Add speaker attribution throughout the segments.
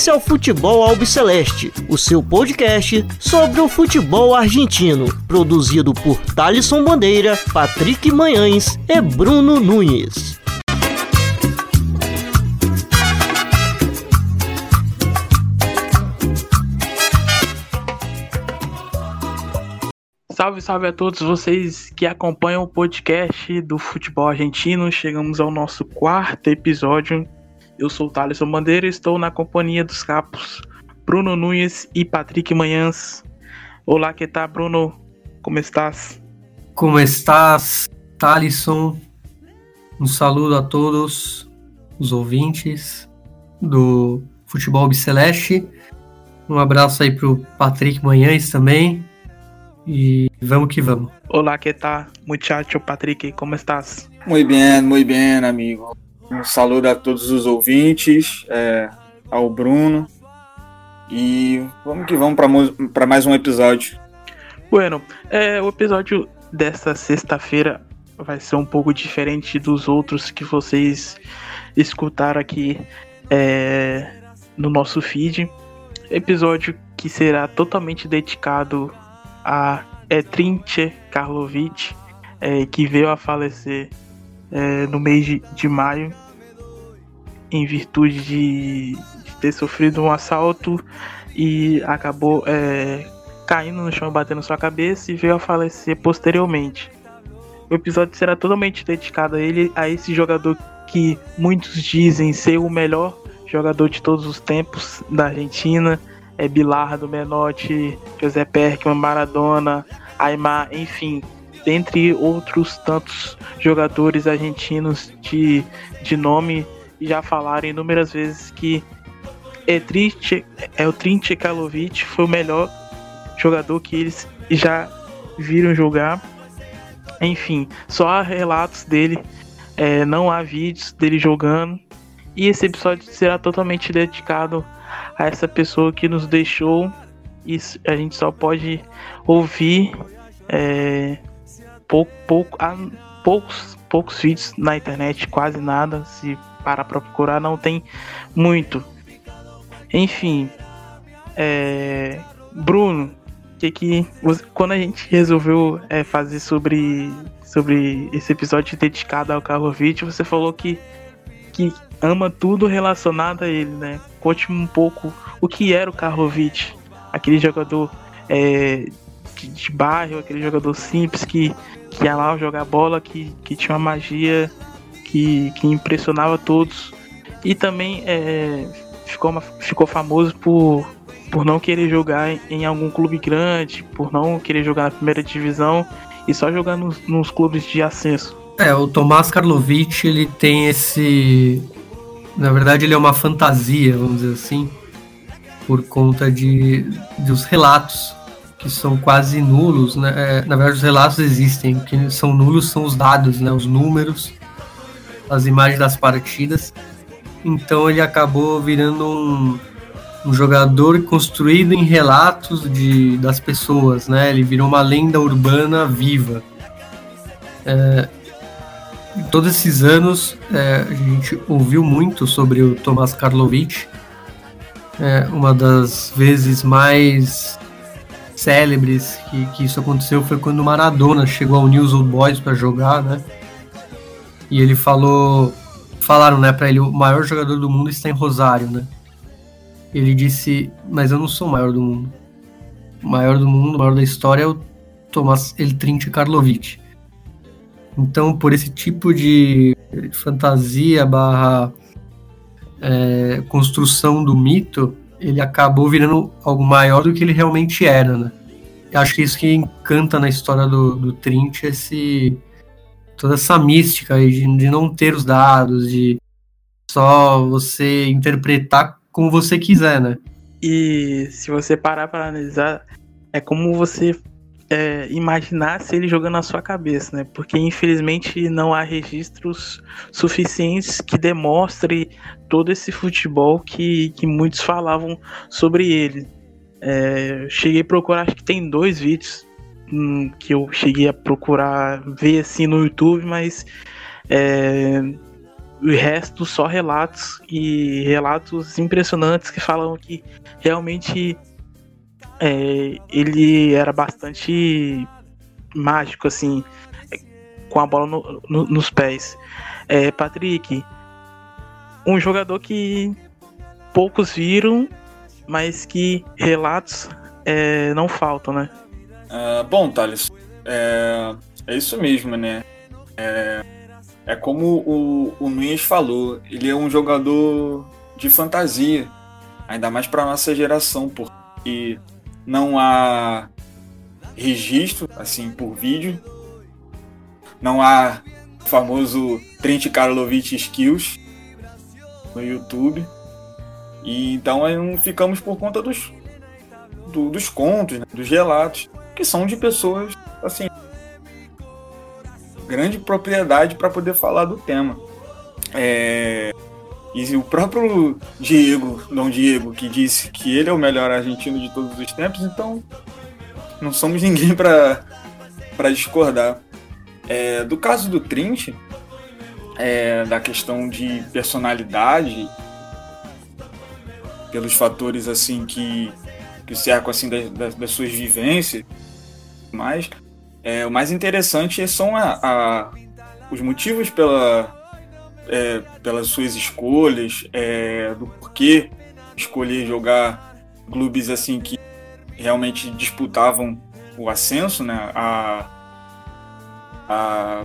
Speaker 1: Esse é o Futebol Albiceleste, o seu podcast sobre o futebol argentino, produzido por Thalisson Bandeira, Patrick Manhães e Bruno Nunes.
Speaker 2: Salve, salve a todos vocês que acompanham o podcast do futebol argentino. Chegamos ao nosso quarto episódio. Eu sou o Thaleson Bandeira e estou na companhia dos capos Bruno Nunes e Patrick Manhãs. Olá, que tá, Bruno? Como estás?
Speaker 3: Como estás, Thaleson? Um saludo a todos os ouvintes do Futebol Biceleste. Um abraço aí pro Patrick Manhães também. E vamos que vamos.
Speaker 2: Olá, que tá, muchacho Patrick, como estás?
Speaker 4: Muito bem, muito bem, amigo. Um saludo a todos os ouvintes, é, ao Bruno. E vamos que vamos para mais um episódio.
Speaker 2: Bueno, é, o episódio desta sexta-feira vai ser um pouco diferente dos outros que vocês escutaram aqui é, no nosso feed. Episódio que será totalmente dedicado a Trinche Karlovic, é, que veio a falecer é, no mês de, de, maio, em virtude de, de, ter sofrido um assalto e acabou é, caindo no chão, batendo sua cabeça e veio a falecer posteriormente. O episódio será totalmente dedicado a ele, a esse jogador que muitos dizem ser o melhor jogador de todos os tempos da Argentina, é Bilardo, Menotti, José Perkman, Maradona, Aymar, enfim, dentre outros tantos jogadores argentinos de, de nome, já falaram inúmeras vezes que é triste, é o Trinche Kalovic foi o melhor jogador que eles já viram jogar. Enfim, só há relatos dele, é, não há vídeos dele jogando. E esse episódio será totalmente dedicado a essa pessoa que nos deixou. E a gente só pode ouvir é, pouco, pouco, há poucos, poucos vídeos na internet, quase nada. Se parar para procurar, não tem muito. Enfim, é, Bruno, que que quando a gente resolveu é, fazer sobre sobre esse episódio dedicado ao Karlovic, você falou que que ama tudo relacionado a ele, né? Conte um pouco o que era o Karlovic, aquele jogador é, de, de, bairro, aquele jogador simples que, que amava jogar bola, que, que tinha uma magia que, que impressionava todos. E também é, ficou, uma, ficou famoso por, por não querer jogar em, em algum clube grande, por não querer jogar na primeira divisão e só jogar nos, nos clubes de ascenso.
Speaker 3: É, o Tomás Karlovic, ele tem esse na verdade, ele é uma fantasia, vamos dizer assim, por conta de dos relatos que são quase nulos, né? É, na verdade, os relatos existem, o que são nulos são os dados, né? Os números, as imagens das partidas. Então ele acabou virando um, um jogador construído em relatos de, das pessoas, né? Ele virou uma lenda urbana viva. É, todos esses anos é, a gente ouviu muito sobre o Tomás Karlovic. É, uma das vezes mais célebres que, que isso aconteceu foi quando o Maradona chegou ao News Old Boys para jogar, né? E ele falou, falaram, né, para ele o maior jogador do mundo está em Rosário, né? Ele disse, mas eu não sou o maior do mundo. O maior do mundo, o maior da história é o Tomás Eltrinche Karlovic. Então, por esse tipo de fantasia barra é, construção do mito, ele acabou virando algo maior do que ele realmente era, né? Eu acho que isso que encanta na história do, do Trint, esse, toda essa mística aí de, de não ter os dados, de só você interpretar como você quiser, né?
Speaker 2: E se você parar para analisar, é como você é, imaginasse ele jogando na sua cabeça, né? Porque infelizmente não há registros suficientes que demonstre todo esse futebol que, que muitos falavam sobre ele. É, cheguei a procurar, acho que tem dois vídeos hum, que eu cheguei a procurar ver assim no YouTube, mas é, o resto só relatos e relatos impressionantes que falam que realmente é, ele era bastante mágico, assim, com a bola no, no, nos pés. É, Patrick, um jogador que poucos viram, mas que relatos é, não faltam, né?
Speaker 4: Uh, bom, Thales, é, é, isso mesmo, né? É, é como o, o Nunes falou, ele é um jogador de fantasia, ainda mais para nossa geração, porque não há registro assim por vídeo, não há o famoso Trent Karlovich Skills no YouTube. E então não ficamos por conta dos, do, dos contos, né, dos relatos, que são de pessoas assim grande propriedade para poder falar do tema. É, e o próprio Diego, Dom Diego, que disse que ele é o melhor argentino de todos os tempos, então não somos ninguém para discordar. É, do caso do Trint, é, da questão de personalidade, pelos fatores assim que, que cercam assim das, das, das suas vivências, mas é, o mais interessante são a, a, os motivos pela, é, pelas suas escolhas, é, do porquê escolher jogar clubes assim que realmente disputavam o ascenso, né? A, a,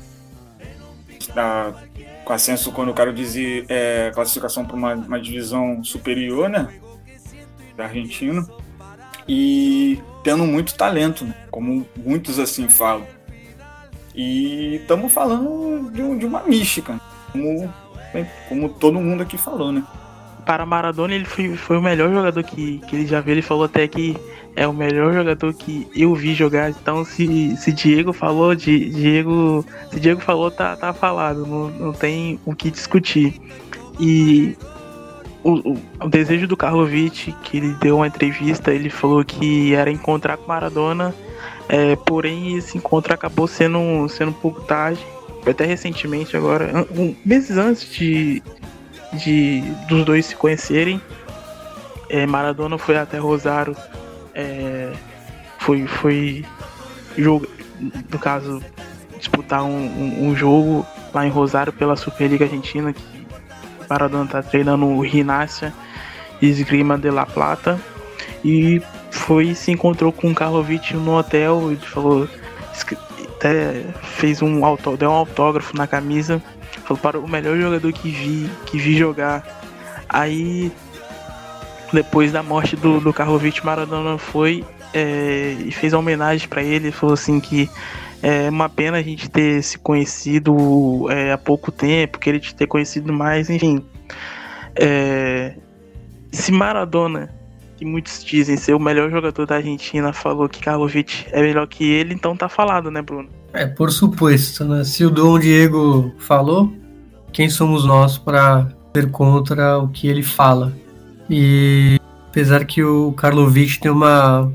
Speaker 4: a, com ascenso, quando eu quero dizer é, classificação para uma, uma divisão superior, né? Da Argentina. E tendo muito talento, né? como muitos assim falam. E estamos falando de, de, uma mística, como, como todo mundo aqui falou, né?
Speaker 2: Para Maradona, ele foi, foi o melhor jogador que, que ele já viu. Ele falou até que é o melhor jogador que eu vi jogar. Então, se, se Diego falou, Diego, se Diego falou, tá, tá falado. Não, não tem o que discutir. E o, o, o, desejo do Karlovic, que ele deu uma entrevista, ele falou que era encontrar com Maradona, é, porém esse encontro acabou sendo, sendo um pouco tarde, até recentemente agora, um, meses antes de, de dos dois se conhecerem, é, Maradona foi até Rosário, é, foi, foi jogo, no caso, disputar um, um, um jogo lá em Rosário pela Superliga Argentina, que Maradona tá treinando o Rinácia Esgrima de La Plata e foi se encontrou com o Karlovic no hotel e falou até fez um auto, deu um autógrafo na camisa falou para o melhor jogador que vi que vi jogar aí depois da morte do, do Karlovic Maradona foi é, e fez uma homenagem para ele falou assim que é uma pena a gente ter se conhecido é, há pouco tempo, querer te ter conhecido mais, enfim. É, se Maradona, que muitos dizem ser o melhor jogador da Argentina, falou que Karlovic é melhor que ele, então tá falado, né, Bruno?
Speaker 3: É, por suposto, né? Se o Dom Diego falou, quem somos nós para ser contra o que ele fala? E apesar que o Karlovic tem uma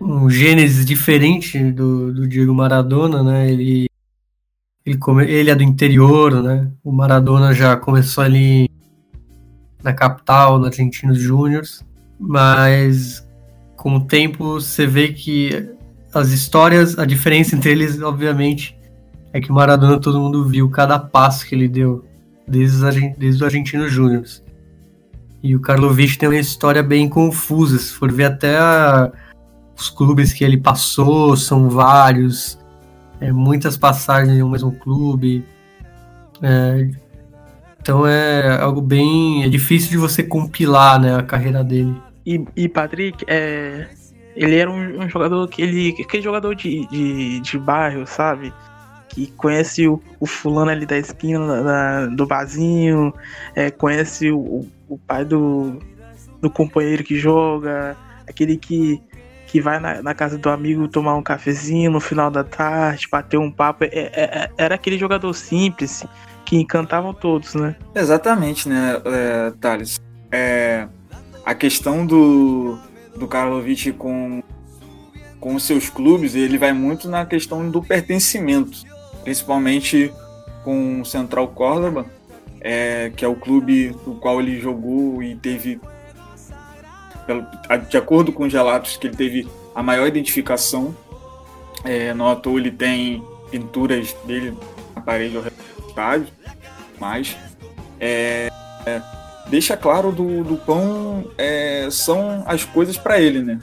Speaker 3: um gênesis diferente do, do Diego Maradona, né? Ele, ele, come, ele é do interior, né? O Maradona já começou ali na capital, no Argentinos Júniors, mas com o tempo você vê que as histórias, a diferença entre eles, obviamente, é que o Maradona todo mundo viu cada passo que ele deu desde desde os Argentinos Júniors. E o Karlovic tem uma história bem confusa, se for ver até a, os clubes que ele passou são vários, é, muitas passagens em um mesmo clube. É, então é algo bem. É difícil de você compilar né, a carreira dele.
Speaker 2: E, e Patrick, é, ele era um, um, jogador que ele. aquele jogador de, de, de bairro, sabe? Que conhece o, o fulano ali da esquina da, do barzinho, é, conhece o, o pai do, do companheiro que joga, aquele que que vai na, na, casa do amigo tomar um cafezinho no final da tarde, bater um papo. É, é, é era aquele jogador simples que encantavam todos, né?
Speaker 4: Exatamente, né, é, Thales? É, a questão do, do Karlovic com, com seus clubes, ele vai muito na questão do pertencimento, principalmente com o Central Córdoba. é, que é o clube no qual ele jogou e teve, de acordo com os relatos, que ele teve a maior identificação. É, no ator ele tem pinturas dele na parede ao estádio, mas é, é, deixa claro do, do pão é, são as coisas para ele, né?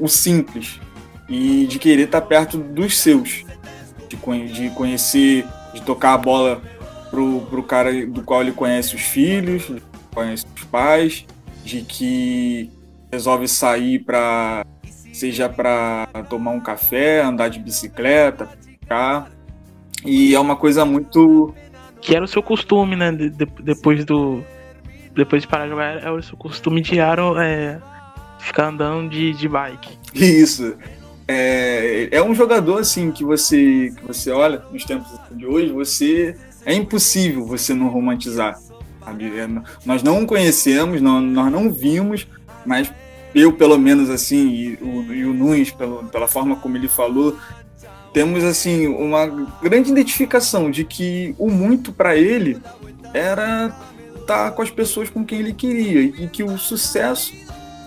Speaker 4: O simples e de querer estar tá perto dos seus, de, de conhecer, de tocar a bola pro, pro cara do qual ele conhece os filhos, conhece os pais, de que resolve sair para seja para tomar um café, andar de bicicleta, ficar. E é uma coisa muito
Speaker 2: que era o seu costume, né? De, de, depois do depois de parar de jogar, era o seu costume diário é, ficar andando de, de bike.
Speaker 4: Isso. É, é um jogador assim que você que você olha nos tempos de hoje, você é impossível você não romantizar. Sabe? É, nós não conhecemos, não, nós não vimos, mas eu, pelo menos, assim, e o, e o Nunes, pelo, pela forma como ele falou, temos, assim, uma grande identificação de que o muito para ele era estar tá com as pessoas com quem ele queria e que o sucesso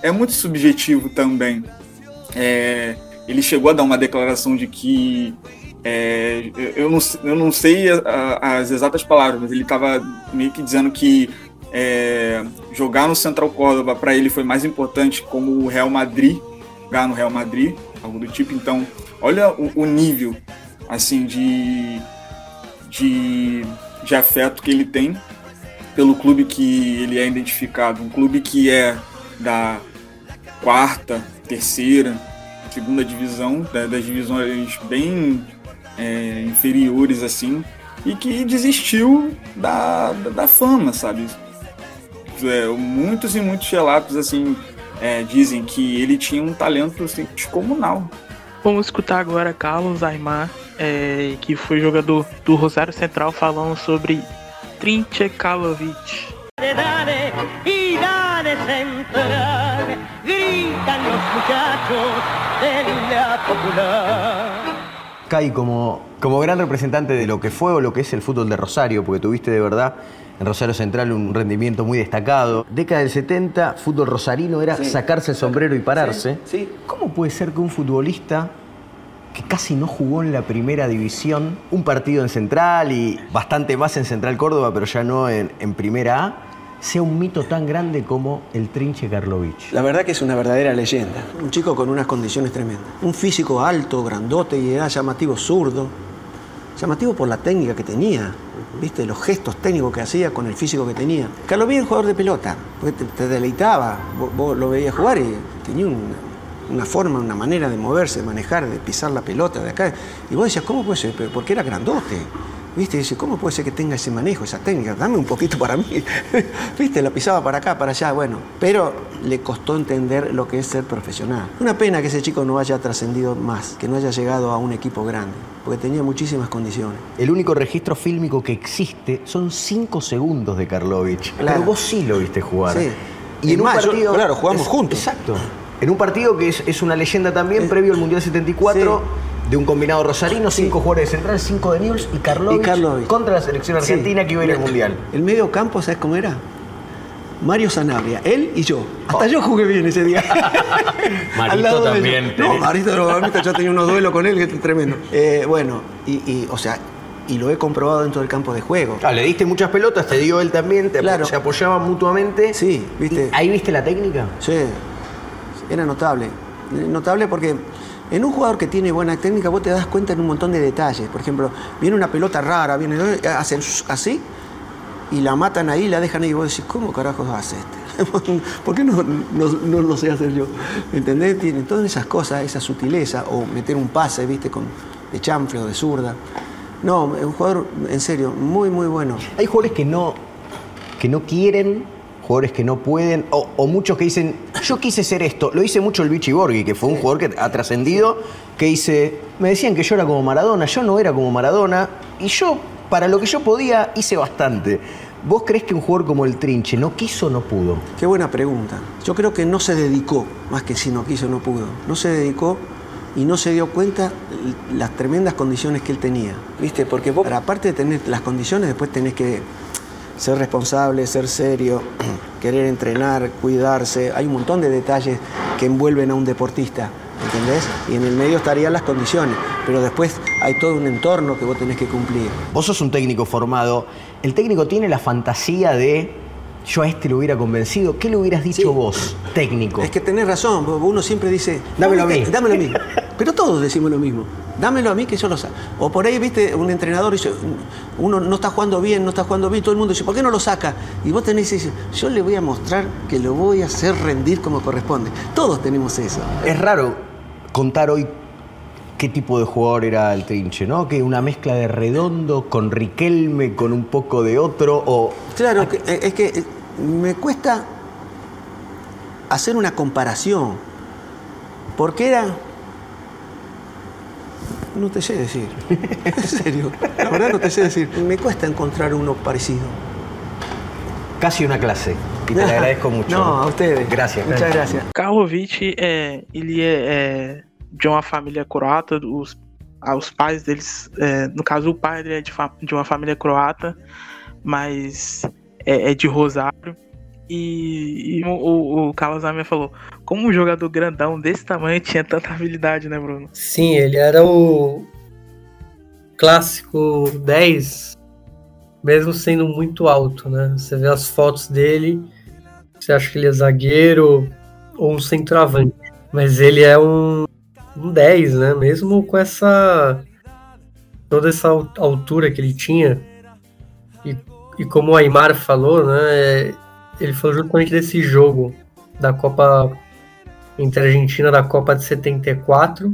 Speaker 4: é muito subjetivo também. É, ele chegou a dar uma declaração de que é, eu, não, eu não sei as exatas palavras, mas ele estava meio que dizendo que é, jogar no Central Córdoba para ele foi mais importante como o Real Madrid, jogar no Real Madrid, algo do tipo. Então, olha o, o nível assim de, de, de afeto que ele tem pelo clube que ele é identificado, um clube que é da quarta, terceira, segunda divisão, das divisões bem é, inferiores assim e que desistiu da, da, da fama, sabe? É, muitos e muitos relatos assim é, dizem que ele tinha um talento assim, descomunal.
Speaker 2: Vamos escutar agora Carlos Aymar, é, que foi jogador do Rosário Central, falando sobre Trinche Kalovic. Gritan los muchachos
Speaker 5: de la popular. Kai, como, como gran representante de lo que fue o lo que es el fútbol de Rosario, porque tuviste de verdad en Rosario Central un rendimiento muy destacado. Década del 70, fútbol rosarino era sacarse el sombrero y pararse.
Speaker 6: Sí,
Speaker 5: ¿Cómo puede ser que un futbolista que casi no jugó en la primera división, un partido en Central y bastante más en Central Córdoba, pero ya no en, en Primera A, sea un mito tan grande como el Trinche Karlovich.
Speaker 6: La verdad que es una verdadera leyenda. Un chico con unas condiciones tremendas. Un físico alto, grandote y era llamativo zurdo. Llamativo por la técnica que tenía, ¿viste? Los gestos técnicos que hacía con el físico que tenía. Karlovich era un jugador de pelota, porque te, deleitaba. Vos, lo veías jugar y tenía una forma, una manera de moverse, de manejar, de pisar la pelota de acá. Y vos decías, ¿cómo puede ser? Porque era grandote. ¿Viste? dice, ¿cómo puede ser que tenga ese manejo, esa técnica? Dame un poquito para mí. ¿Viste? La pisaba para acá, para allá, bueno. Pero le costó entender lo que es ser profesional. Una pena que ese chico no haya trascendido más, que no haya llegado a un equipo grande, porque tenía muchísimas condiciones.
Speaker 5: El único registro fílmico que existe son cinco segundos de Karlovich. Claro. Pero vos sí lo viste jugar.
Speaker 6: Sí. Y en, un partido.
Speaker 5: claro, jugamos juntos. Exacto. En un partido que es, una leyenda también, previo al Mundial 74 de un combinado rosarino, cinco jugadores de central, cinco de News y Karlovich, contra la selección argentina que iba a ir al Mundial.
Speaker 6: El medio campo, ¿sabes cómo era? Mario Sanabria, él y yo. Hasta oh. yo jugué bien ese día.
Speaker 5: Marito también.
Speaker 6: No, Marito, yo tenía unos duelos con él que es tremendo. Eh, bueno, y, o sea, y lo he comprobado dentro del campo de juego.
Speaker 5: Ah, le diste muchas pelotas, te dio él también, te claro. se apoyaban mutuamente.
Speaker 6: Sí, viste.
Speaker 5: ¿Ahí viste la técnica?
Speaker 6: Sí, era notable. Notable porque en un jugador que tiene buena técnica, vos te das cuenta en un montón de detalles. Por ejemplo, viene una pelota rara, viene hacen así y la matan ahí, la dejan ahí y vos decís, ¿cómo carajos hace este? ¿Por qué no, lo sé hacer yo? ¿Entendés? Tiene todas esas cosas, esa sutileza, o meter un pase, ¿viste? Con, de chanfle o de zurda. No, un jugador, en serio, muy, muy bueno.
Speaker 5: Hay jugadores que no, que no quieren jugadores que no pueden, o, muchos que dicen, yo quise ser esto. Lo hice mucho el Vichy Borghi, que fue un jugador que ha trascendido, que dice, me decían que yo era como Maradona, yo no era como Maradona, y yo, para lo que yo podía, hice bastante. ¿Vos crees que un jugador como el Trinche no quiso o no pudo?
Speaker 6: Qué buena pregunta. Yo creo que no se dedicó, más que si no quiso o no pudo. No se dedicó y no se dio cuenta las tremendas condiciones que él tenía. ¿Viste? Porque vos, aparte de tener las condiciones, después tenés que ser responsable, ser serio, querer entrenar, cuidarse. Hay un montón de detalles que envuelven a un deportista, ¿entendés? Y en el medio estarían las condiciones, pero después hay todo un entorno que vos tenés que cumplir.
Speaker 5: Vos sos un técnico formado. El técnico tiene la fantasía de yo a este lo hubiera convencido. ¿Qué le hubieras dicho
Speaker 6: Sí.
Speaker 5: vos, técnico?
Speaker 6: Es que tenés razón, uno siempre dice,
Speaker 5: Dámelo a mí.
Speaker 6: Dámelo a mí. Pero todos decimos lo mismo. Dámelo a mí que yo lo saco. O por ahí, viste, un entrenador dice, uno no está jugando bien, no está jugando bien, todo el mundo dice, ¿por qué no lo saca? Y vos tenés que decir, yo le voy a mostrar que lo voy a hacer rendir como corresponde. Todos tenemos eso.
Speaker 5: Es raro contar hoy qué tipo de jugador era el Trinche, ¿no? Que una mezcla de redondo con Riquelme, con un poco de otro, o
Speaker 6: Claro, que- eh, es que eh, me cuesta hacer una comparación. Porque era. No te sé decir. En serio. La verdad no te sé decir. Me cuesta encontrar uno parecido.
Speaker 5: casi una clase. Y te lo agradezco mucho.
Speaker 6: No, a ustedes.
Speaker 5: Gracias.
Speaker 6: Muchas gracias.
Speaker 2: Karlovic é, ele é, é de uma família croata, os, ah, os pais deles, é, no caso o pai dele é de, de uma família croata, mas é, é de Rosário. E, e o, o, o Carlos Amia falou, como um jogador grandão desse tamanho tinha tanta habilidade, né, Bruno?
Speaker 3: Sim, ele era o clássico 10, mesmo sendo muito alto, né? Você vê as fotos dele, você acha que ele é zagueiro ou um centroavante. Mas ele é um, um 10, né? Mesmo com essa. toda essa al- altura que ele tinha. E, e como o Aymar falou, né? Ele falou justamente desse jogo da Copa. Entre a Argentina da Copa de 74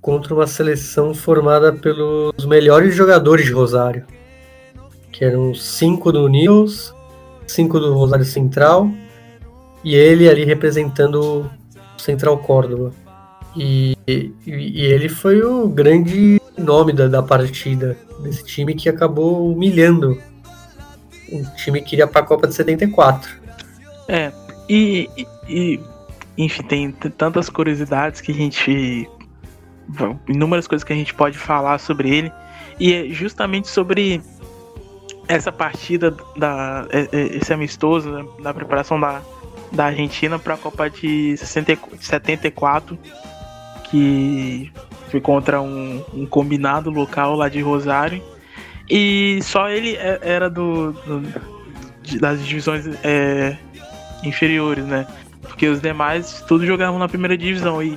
Speaker 3: contra uma seleção formada pelos melhores jogadores de Rosário, que eram cinco do Nils, cinco do Rosário Central e ele ali representando o Central Córdoba. E, e, e ele foi o grande nome da, da partida desse time que acabou humilhando o time que iria para a Copa de 74.
Speaker 2: É, e, e- e, enfim, tem tantas curiosidades que a gente. inúmeras coisas que a gente pode falar sobre ele. E é justamente sobre essa partida, da, é- é- esse amistoso, né, da preparação da, da Argentina para a Copa de 60 e- 74, que foi contra um, um combinado local lá de Rosário. E só ele é- era do, do- das divisões é, inferiores, né? Porque os demais tudo jogavam na primeira divisão e,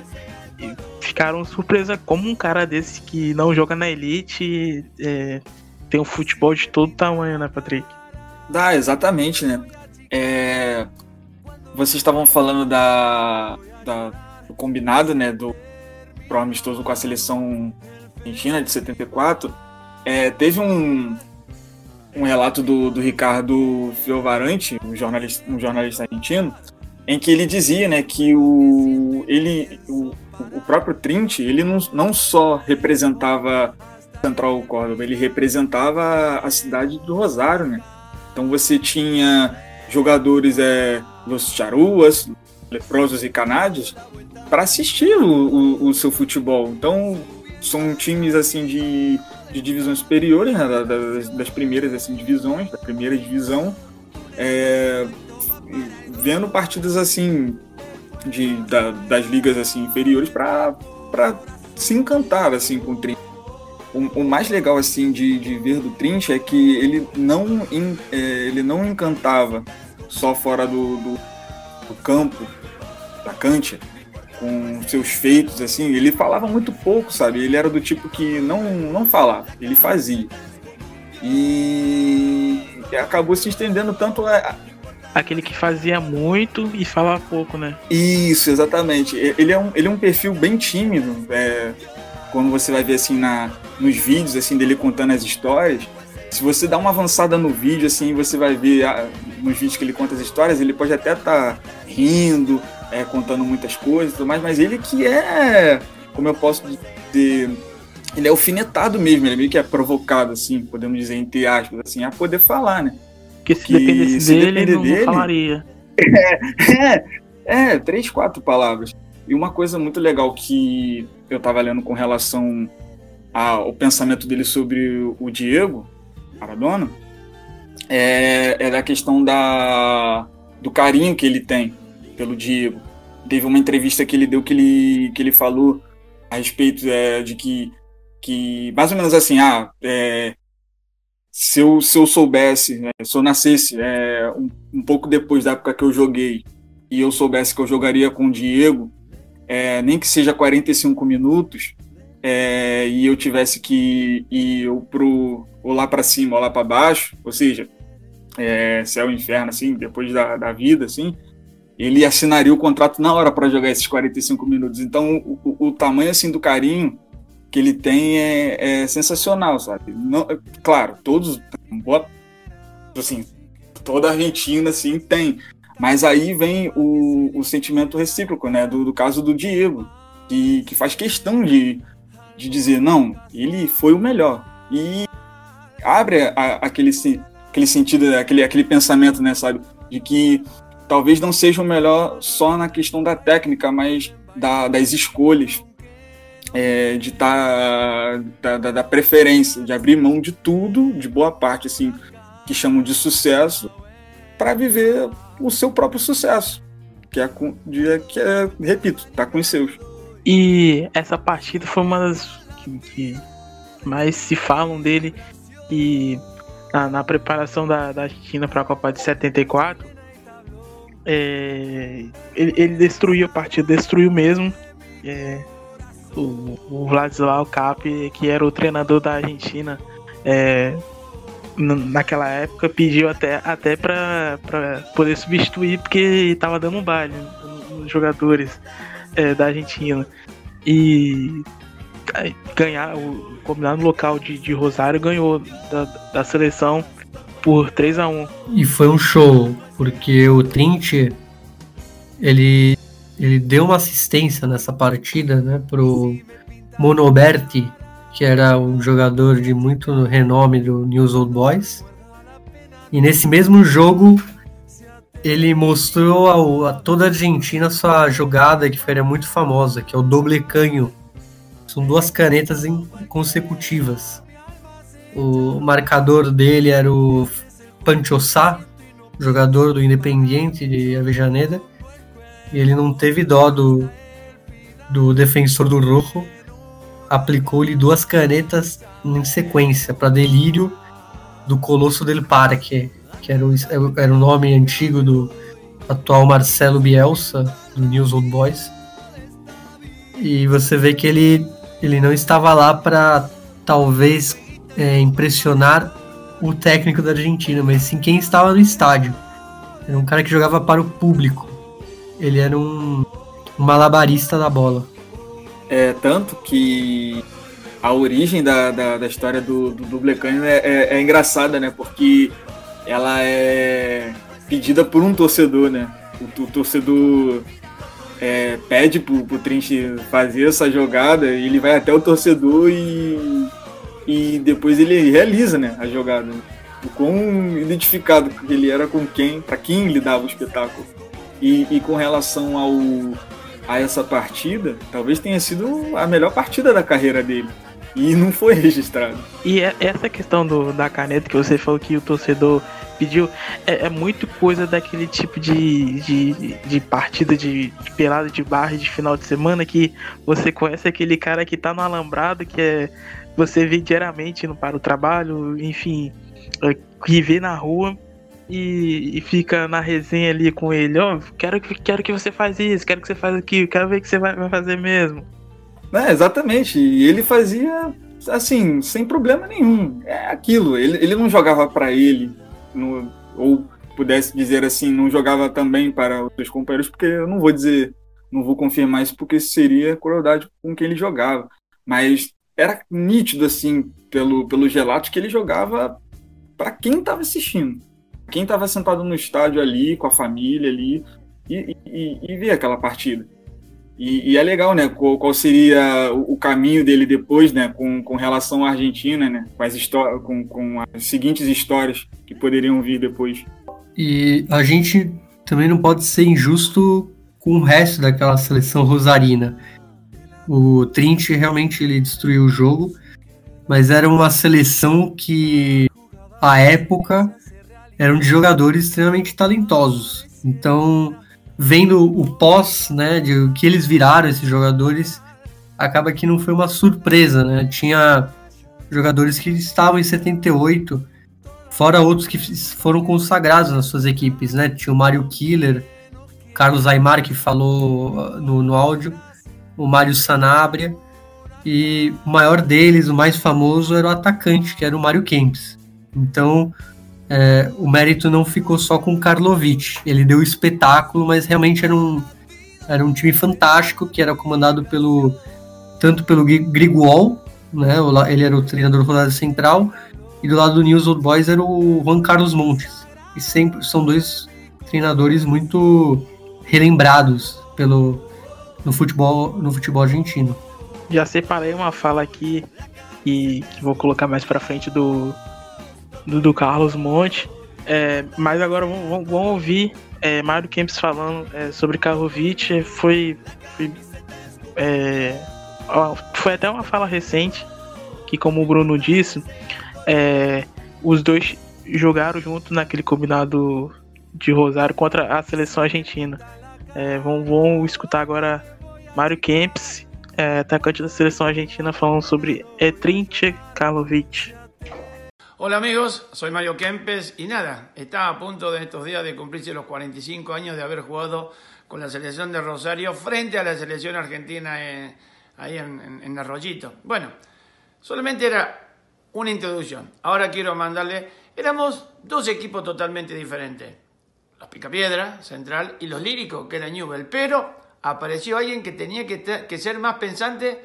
Speaker 2: e ficaram surpresa como um cara desse que não joga na elite é, tem um futebol de todo tamanho, né, Patrick?
Speaker 4: Dá, exatamente, né? É, Vocês estavam falando da, da- do combinado, né? Do pro amistoso com a seleção argentina de 74. É, teve um, um relato do, do Ricardo Fiovarante, um jornalista, um jornalista argentino, em que ele dizia, né, que o, ele, o, o próprio Trint, ele não, não só representava Central Córdoba, ele representava a cidade do Rosário, né? Então você tinha jogadores, é, Los Charuas, Leprosos e Canádios, para assistir o, o, o seu futebol. Então são times assim de, de divisões superiores, né, da- das, das primeiras assim, divisões, da primeira divisão, é, vendo partidas assim de, da- das ligas assim inferiores para se encantar assim com o Trinch. O, o mais legal assim de, de ver do Trinch é que ele não en- é, ele não encantava só fora do, do, do campo da cancha com seus feitos assim. Ele falava muito pouco sabe? Ele era do tipo que não não falava ele fazia. E acabou se estendendo tanto a,
Speaker 2: Aquele que fazia muito e falava pouco, né?
Speaker 4: Isso, exatamente. Ele é um, ele é um perfil bem tímido. é, quando você vai ver assim na, nos vídeos assim dele contando as histórias, se você dá uma avançada no vídeo assim, você vai ver ah, nos vídeos que ele conta as histórias, ele pode até estar rindo, é, contando muitas coisas, e tudo mais, mas ele que é, como eu posso dizer, ele é alfinetado mesmo, ele é meio que é provocado assim, podemos dizer entre aspas, assim, a poder falar, né?
Speaker 2: Porque se
Speaker 4: Que
Speaker 2: dependesse
Speaker 4: se
Speaker 2: dele,
Speaker 4: depender
Speaker 2: não, não
Speaker 4: dele-
Speaker 2: falaria.
Speaker 4: É, é, três, quatro palavras. E uma coisa muito legal que eu tava lendo com relação ao pensamento dele sobre o Diego Maradona é, é da questão da, do carinho que ele tem pelo Diego. Teve uma entrevista que ele deu que ele, que ele falou a respeito é, de que, que, mais ou menos assim, ah, é, se, eu, se eu soubesse, né, se eu nascesse é, um, um, pouco depois da época que eu joguei e eu soubesse que eu jogaria com o Diego, é, nem que seja 45 minutos, é, e eu tivesse que ir pro, ou lá para cima ou lá para baixo, ou seja, é, céu e inferno, assim, depois da, da vida, assim, ele assinaria o contrato na hora para jogar esses 45 minutos. Então, o, o, tamanho assim do carinho que ele tem é, é sensacional, sabe? Não, claro, todos, boa, assim, toda a Argentina assim tem, mas aí vem o, o sentimento recíproco, né? Do, do caso do Diego, que, que faz questão de, de dizer não, ele foi o melhor e abre a, aquele aquele sentido, aquele aquele pensamento, né? Sabe? De que talvez não seja o melhor só na questão da técnica, mas da, das escolhas, é, de tá, da, da, da, preferência, de abrir mão de tudo, de boa parte, assim, que chamam de sucesso, para viver o seu próprio sucesso, que é, que é repito, tá com os seus.
Speaker 2: E essa partida foi uma das que, que mais se falam dele e na, na preparação da, da China para a Copa de 74 é, ele, ele, destruiu a partida, destruiu mesmo. É, o, o Vladislav Cap, que era o treinador da Argentina, é, naquela época pediu até, até para poder substituir, porque estava dando um baile nos jogadores é, da Argentina. E ganhar, o combinado local de, de Rosário ganhou da, da seleção por 3 a 1
Speaker 3: E foi um show, porque o Trint ele, ele deu uma assistência nessa partida né, pro Monoberti, que era um jogador de muito renome do News Old Boys. E nesse mesmo jogo ele mostrou a, a toda a Argentina sua jogada que foi muito famosa, que é o doble canho. São duas canetas consecutivas. O marcador dele era o Pancho Sá, jogador do Independiente de Avejaneda. E ele não teve dó do, do defensor do Rojo. Aplicou-lhe duas canetas em sequência para delírio do Colosso del Parque, que era o, era o nome antigo do atual Marcelo Bielsa, do News Old Boys. E você vê que ele, ele não estava lá para talvez é, impressionar o técnico da Argentina, mas sim quem estava no estádio. Era um cara que jogava para o público. Ele era um, um malabarista da bola.
Speaker 4: É, tanto que a origem da, da, da história do, do Dublecano é, é, é, engraçada, né? Porque ela é pedida por um torcedor, né? O, o torcedor é, pede pro, pro Trinche fazer essa jogada e ele vai até o torcedor e e depois ele realiza né, a jogada. O quão identificado ele era com quem, para quem ele dava o espetáculo. E, e, com relação ao, a essa partida, talvez tenha sido a melhor partida da carreira dele. E não foi registrado.
Speaker 2: E é, essa questão do, da caneta que você falou que o torcedor pediu, é, é muito coisa daquele tipo de, de, de partida de, de pelada de barra de final de semana que você conhece aquele cara que tá no alambrado, que é você vê diariamente indo para o trabalho, enfim, é, que vê na rua e, e, fica na resenha ali com ele, ó, oh, quero, quero que você faz isso, quero que você faça aquilo, quero ver que você vai, vai fazer mesmo.
Speaker 4: É, exatamente, e ele fazia assim, sem problema nenhum. É aquilo, ele, ele não jogava para ele, no, ou pudesse dizer assim, não jogava também para os seus companheiros, porque eu não vou dizer, não vou confirmar isso, porque seria crueldade com quem ele jogava. Mas era nítido, assim, pelo, pelo gelato, que ele jogava para quem estava assistindo. Quem estava sentado no estádio ali, com a família ali, e, e, e ver aquela partida. E, e, é legal, né? Qual, qual seria o, caminho dele depois, né? Com, com relação à Argentina, né? Com as, com, com as seguintes histórias que poderiam vir depois.
Speaker 3: E a gente também não pode ser injusto com o resto daquela seleção rosarina. O Trint realmente ele destruiu o jogo, mas era uma seleção que, à época, eram de jogadores extremamente talentosos. Então, vendo o pós, né, de o que eles viraram esses jogadores, acaba que não foi uma surpresa, né? Tinha jogadores que estavam em 78, fora outros que foram consagrados nas suas equipes, né? Tinha o Mário Killer, Carlos Aymar que falou uh, no, no áudio, o Mário Sanabria, e o maior deles, o mais famoso, era o atacante, que era o Mário Kempis. Então, é, o mérito não ficou só com o Karlovic. Ele deu espetáculo, mas realmente era um, era um time fantástico que era comandado pelo tanto pelo Griguol, né? Ele era o treinador do rodada central, e do lado do News Old Boys era o Juan Carlos Montes. E sempre são dois treinadores muito relembrados pelo no futebol no futebol argentino.
Speaker 2: Já separei uma fala aqui e que vou colocar mais para frente do do, do Carlos Monte. É, mas agora vamos, vamos ouvir é, Mário Kempis falando é, sobre Karlovic. Foi, foi, é, foi, até uma fala recente que, como o Bruno disse, é, os dois jogaram junto naquele combinado de Rosário contra a seleção argentina. É, vamos, vamos escutar agora Mário Kempis, atacante da seleção argentina, falando sobre Etrinche Karlovic.
Speaker 7: Hola amigos, soy Mario Kempes y nada, está a punto de estos días de cumplirse los 45 años de haber jugado con la selección de Rosario frente a la selección argentina ahí en, en, Arroyito. Bueno, solamente era una introducción. Ahora quiero mandarle, éramos dos equipos totalmente diferentes. Los Picapiedra, Central, y los Líricos, que era Newell. Pero apareció alguien que tenía que, que ser más pensante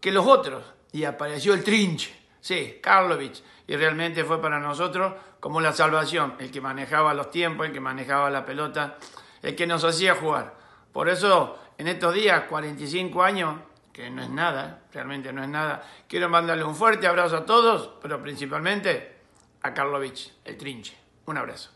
Speaker 7: que los otros. Y apareció el Trinche, sí, Karlovich y realmente fue para nosotros como la salvación, el que manejaba los tiempos, el que manejaba la pelota, el que nos hacía jugar. Por eso, en estos días, 45 años, que no es nada, realmente no es nada, quiero mandarle un fuerte abrazo a todos, pero principalmente a Karlovic, el trinche. Un abrazo.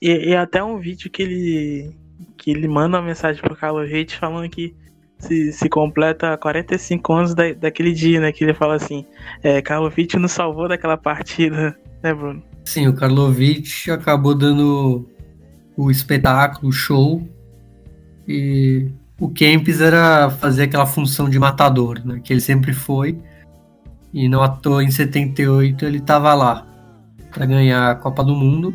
Speaker 2: E, e até um vídeo que ele, que manda uma mensagem pro Karlovic falando que se, se completa 45 anos da, daquele dia, né? Que ele fala assim: é, Karlovic nos salvou daquela partida, né, Bruno?
Speaker 3: Sim, o Karlovic acabou dando o espetáculo, o show. E o Kempis era fazer aquela função de matador, né? Que ele sempre foi. E não à toa, em 78 ele estava lá para ganhar a Copa do Mundo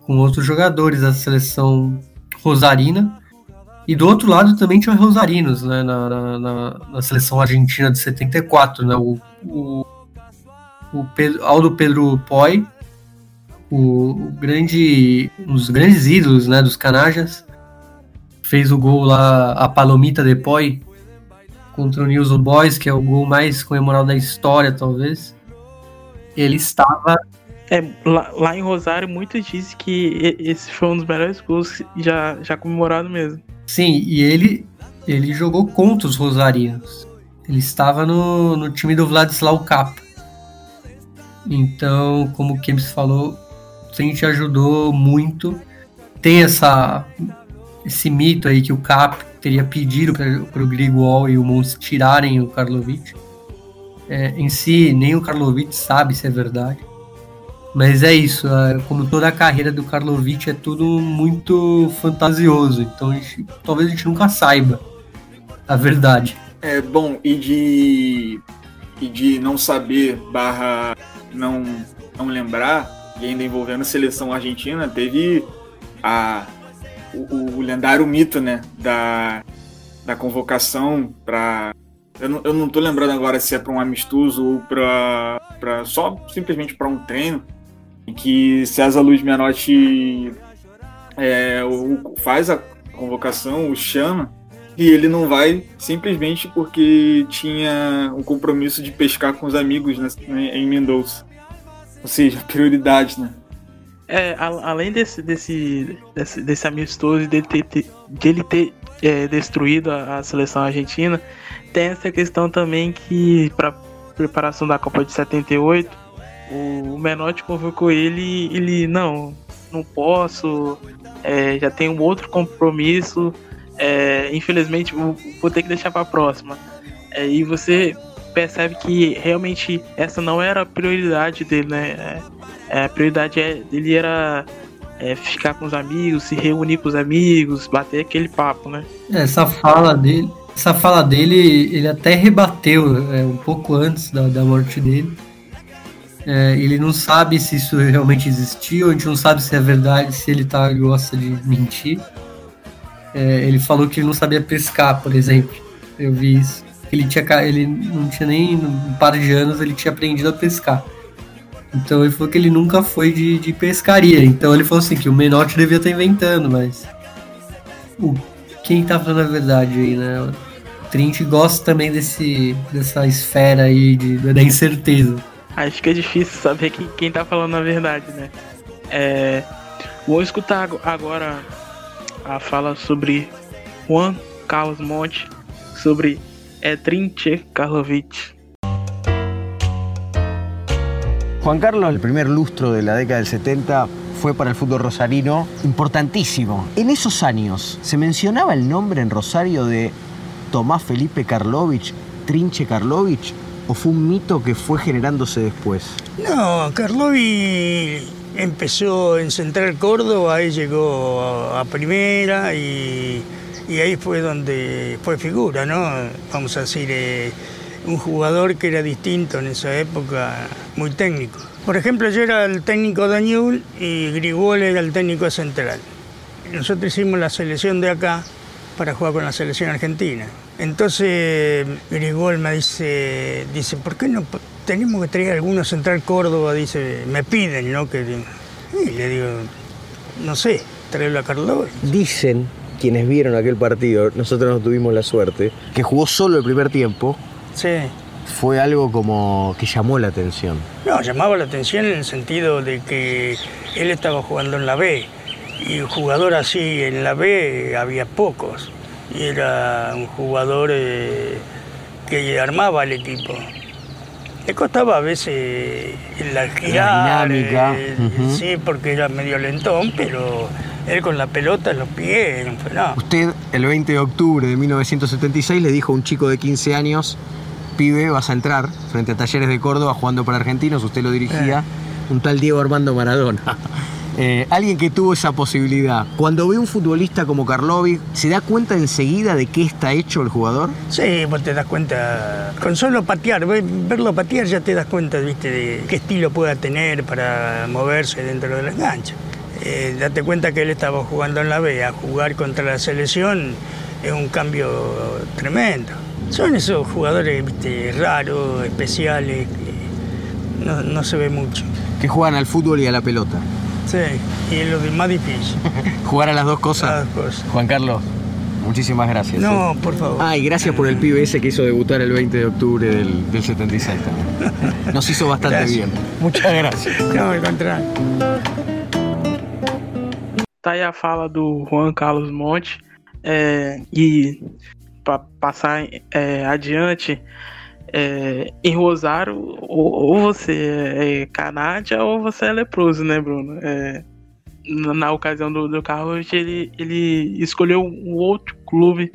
Speaker 3: com outros jogadores da seleção rosarina e do outro lado também tinha Rosarinos, né, na, na, na, seleção argentina de 74, né, o, o, o Pedro, Aldo Pedro Poi, o, o, grande, um dos grandes ídolos, né, dos canajas, fez o gol lá, a Palomita de Poi, contra o News Old Boys, que é o gol mais comemorado da história, talvez. Ele estava
Speaker 2: é, lá, lá, em Rosário, muitos dizem que esse foi um dos melhores gols já, já comemorado mesmo.
Speaker 3: Sim, e ele, ele jogou contra os Rosarinos. Ele estava no, no time do Vladislau Cap. Então, como o Kempis falou, a gente ajudou muito. Tem essa, esse mito aí que o Cap teria pedido para o Grigol e o Montes tirarem o Karlovic. É, em si, nem o Karlovic sabe se é verdade. Mas é isso, é, como toda a carreira do Karlovic é tudo muito fantasioso, então a gente, talvez a gente nunca saiba a verdade.
Speaker 4: É bom, e de, e de não saber barra não, não lembrar, e ainda envolvendo a seleção argentina, teve a, o, o lendário mito né, da, da convocação para eu não, eu não tô lembrando agora se é para um amistoso ou para só simplesmente para um treino, que César Luiz Menotti é, o, faz a convocação, o chama, e ele não vai simplesmente porque tinha um compromisso de pescar com os amigos né, em Mendoza. Ou seja, prioridade, né?
Speaker 2: É, além desse, desse, desse, desse amistoso dele ter, de ele ter é, destruído a, a, seleção argentina, tem essa questão também que, para preparação da Copa de 78, o Menotti convocou ele e ele, não, não posso, é, já tenho um outro compromisso, é, infelizmente vou, ter que deixar para a próxima. É, e você percebe que realmente essa não era a prioridade dele, né? É, É, a prioridade é, dele era é, ficar com os amigos, se reunir com os amigos, bater aquele papo, né?
Speaker 3: Essa fala dele, essa fala dele, ele até rebateu é, um pouco antes da, da morte dele. É, ele não sabe se isso realmente existiu, a gente não sabe se é verdade, se ele tá, gosta de mentir. É, ele falou que ele não sabia pescar, por exemplo. Eu vi isso. Ele, tinha, ele não tinha nem um par de anos, ele tinha aprendido a pescar. Então ele falou que ele nunca foi de, de pescaria. Então ele falou assim que o Menotti devia estar inventando, mas. Quem tá falando a verdade aí, né? O Trint gosta também desse, dessa esfera aí de, da incerteza.
Speaker 2: Que é difícil saber quem, quem tá falando a verdade, né? É, vou escutar agora a fala sobre Juan Carlos Monte, sobre é, Trinche Karlovic.
Speaker 5: Juan Carlos, el primer lustro de la década del 70 fue para el fútbol rosarino importantísimo. En esos años, ¿se mencionaba el nombre en Rosario de Tomás Felipe Karlovich, Trinche Karlovich, fue un mito que fue generándose después?
Speaker 8: No, Karlovich empezó en Central Córdoba, ahí llegó a primera y, ahí fue donde fue figura, ¿no? Vamos a decir, eh, un jugador que era distinto en esa época, muy técnico. Por ejemplo, yo era el técnico de Newell y Grigol era el técnico central. Nosotros hicimos la selección de acá para jugar con la selección argentina. Entonces Grigol me dice, dice, ¿por qué no tenemos que traer alguno central Córdoba? Dice, me piden, ¿no? Que, y le digo, no sé, traerlo a Carlos.
Speaker 5: Dicen quienes vieron aquel partido, nosotros no tuvimos la suerte, que jugó solo el primer tiempo
Speaker 8: Sí.
Speaker 5: Fue algo como que llamó la atención.
Speaker 8: No, llamaba la atención en el sentido de que él estaba jugando en la B y un jugador así en la B había pocos y era un jugador eh, que armaba el equipo. Le costaba a veces la girar,
Speaker 5: la dinámica.
Speaker 8: Eh, sí, porque era medio lentón, pero él con la pelota en los pies, no.
Speaker 5: Usted el 20 de octubre de 1976 le dijo a un chico de 15 años pibe, vas a entrar frente a Talleres de Córdoba jugando para argentinos, usted lo dirigía, eh. un tal Diego Armando Maradona. Eh, alguien que tuvo esa posibilidad. Cuando ve un futbolista como Karlovic, ¿se da cuenta enseguida de qué está hecho el jugador?
Speaker 8: Sí, vos te das cuenta. Con solo patear, verlo patear ya te das cuenta, viste, de qué estilo pueda tener para moverse dentro de la cancha. Eh, date cuenta que él estaba jugando en la B, a jugar contra la selección es un cambio tremendo. Son esos jugadores raros, especiales, que no, se ve mucho.
Speaker 5: Que juegan al fútbol y a la pelota.
Speaker 8: Sí, y es lo más difícil.
Speaker 5: ¿Jugar a las dos cosas?
Speaker 8: Las dos cosas.
Speaker 5: Juan Carlos, muchísimas gracias.
Speaker 8: No, ¿eh? por favor.
Speaker 5: Ah, y gracias por el pibe ese que hizo debutar el 20 de octubre del, 76 también. Nos hizo bastante bien. Muchas gracias.
Speaker 8: No, al contrario.
Speaker 2: Tá aí a fala do Juan Carlos Monte. É, e para passar é, adiante, é, em Rosário, ou, ou, você é canádia ou você é leproso, né, Bruno? É, na, na, ocasião do, do Carlos, ele, ele escolheu um outro clube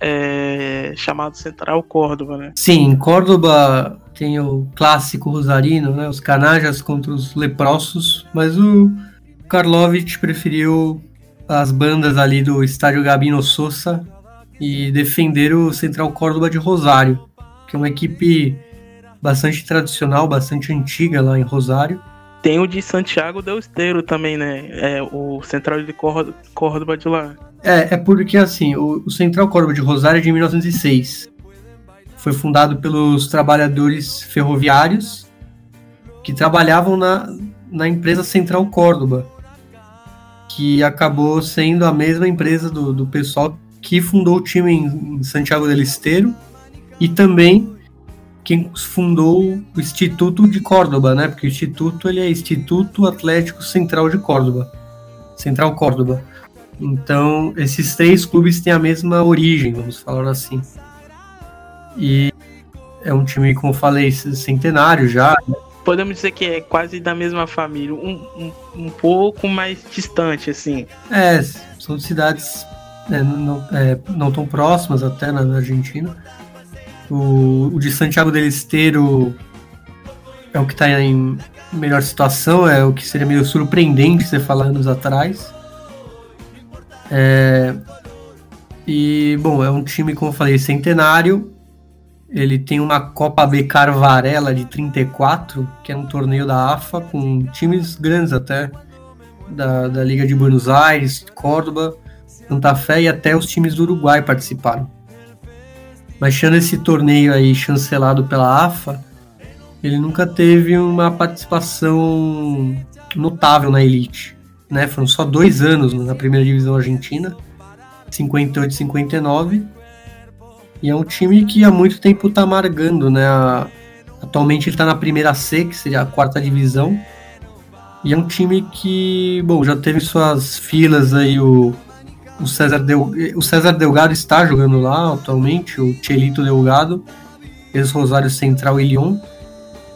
Speaker 2: é, chamado Central Córdoba, né?
Speaker 3: Sim, Córdoba tem o clássico rosarino, né? Os canajas contra os leprosos, mas o Karlovic preferiu as bandas ali do estádio Gabino Sousa e defender o Central Córdoba de Rosário, que é uma equipe bastante tradicional, bastante antiga lá em Rosário.
Speaker 2: Tem o de Santiago del Esteiro também, né? É o Central de Córdoba de lá.
Speaker 3: É, é porque assim, o, o Central Córdoba de Rosário é de 1906. Foi fundado pelos trabalhadores ferroviários que trabalhavam na, na empresa Central Córdoba, que acabou sendo a mesma empresa do, do pessoal que fundou o time em Santiago del Esteiro e também quem fundou o Instituto de Córdoba, né? Porque o Instituto ele é Instituto Atlético Central de Córdoba, Central Córdoba. Então esses três clubes têm a mesma origem, vamos falar assim. E é um time, como eu falei, centenário já.
Speaker 2: Podemos dizer que é quase da mesma família, um, um, um pouco mais distante, assim.
Speaker 3: É, são cidades é, não, é, não tão próximas até na Argentina. O, o, de Santiago del Esteiro é o que está em, melhor situação, é o que seria meio surpreendente você falar anos atrás. É, e, bom, é um time, como eu falei, centenário. Ele tem uma Copa Becar Varela de 34, que é um torneio da AFA, com times grandes até, da, da Liga de Buenos Aires, Córdoba, Santa Fé e até os times do Uruguai participaram. Mas tirando esse torneio aí chancelado pela AFA, ele nunca teve uma participação notável na elite. Né? Foram só dois anos na primeira divisão argentina, 58 e 59. E é um time que há muito tempo está amargando, né? Atualmente ele está na primeira C, que seria a quarta divisão. E é um time que, bom, já teve suas filas aí o, o César, Del, o César Delgado está jogando lá atualmente, o Chelito Delgado, ex-Rosário Central e Lyon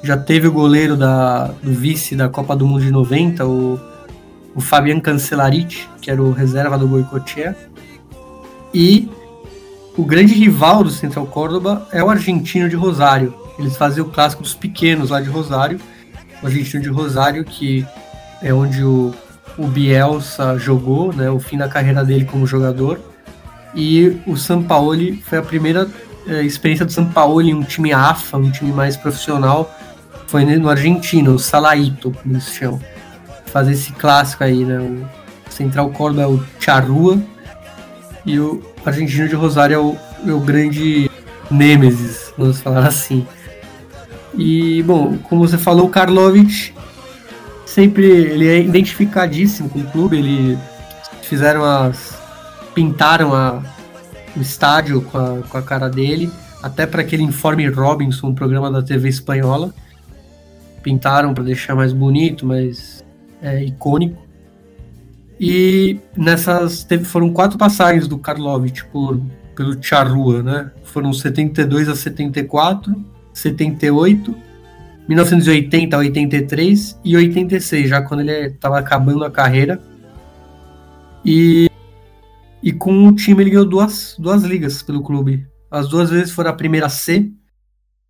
Speaker 3: já teve o goleiro da, do vice da Copa do Mundo de 90, o, o Fabian Cancellariti, que era o reserva do Goicoechea. E o grande rival do Central Córdoba é o argentino de Rosário. Eles faziam o clássico dos pequenos lá de Rosário. O argentino de Rosário, que é onde o, o Bielsa jogou, né, o fim da carreira dele como jogador. E o Sampaoli foi a primeira é, experiência do Sampaoli em um time AFA, um time mais profissional, foi no argentino, o Salaito, como eles chamam. Fazer esse clássico aí, né? O Central Córdoba é o Charrua e o argentino de Rosário é o, é o grande Nêmesis, vamos falar assim. E, bom, como você falou, o Karlovic sempre ele é identificadíssimo com o clube, ele fizeram as pintaram a, o estádio com a, com a cara dele, até para aquele Informe Robinson, um programa da TV espanhola pintaram para deixar mais bonito, mais é, icônico. E nessas teve, foram quatro passagens do Karlovic por, pelo Charrua, né? Foram 72 a 74, 78, 1980 a 83 e 86, já quando ele estava acabando a carreira. E, e com o time ele ganhou duas, duas ligas pelo clube. As duas vezes foram a primeira C,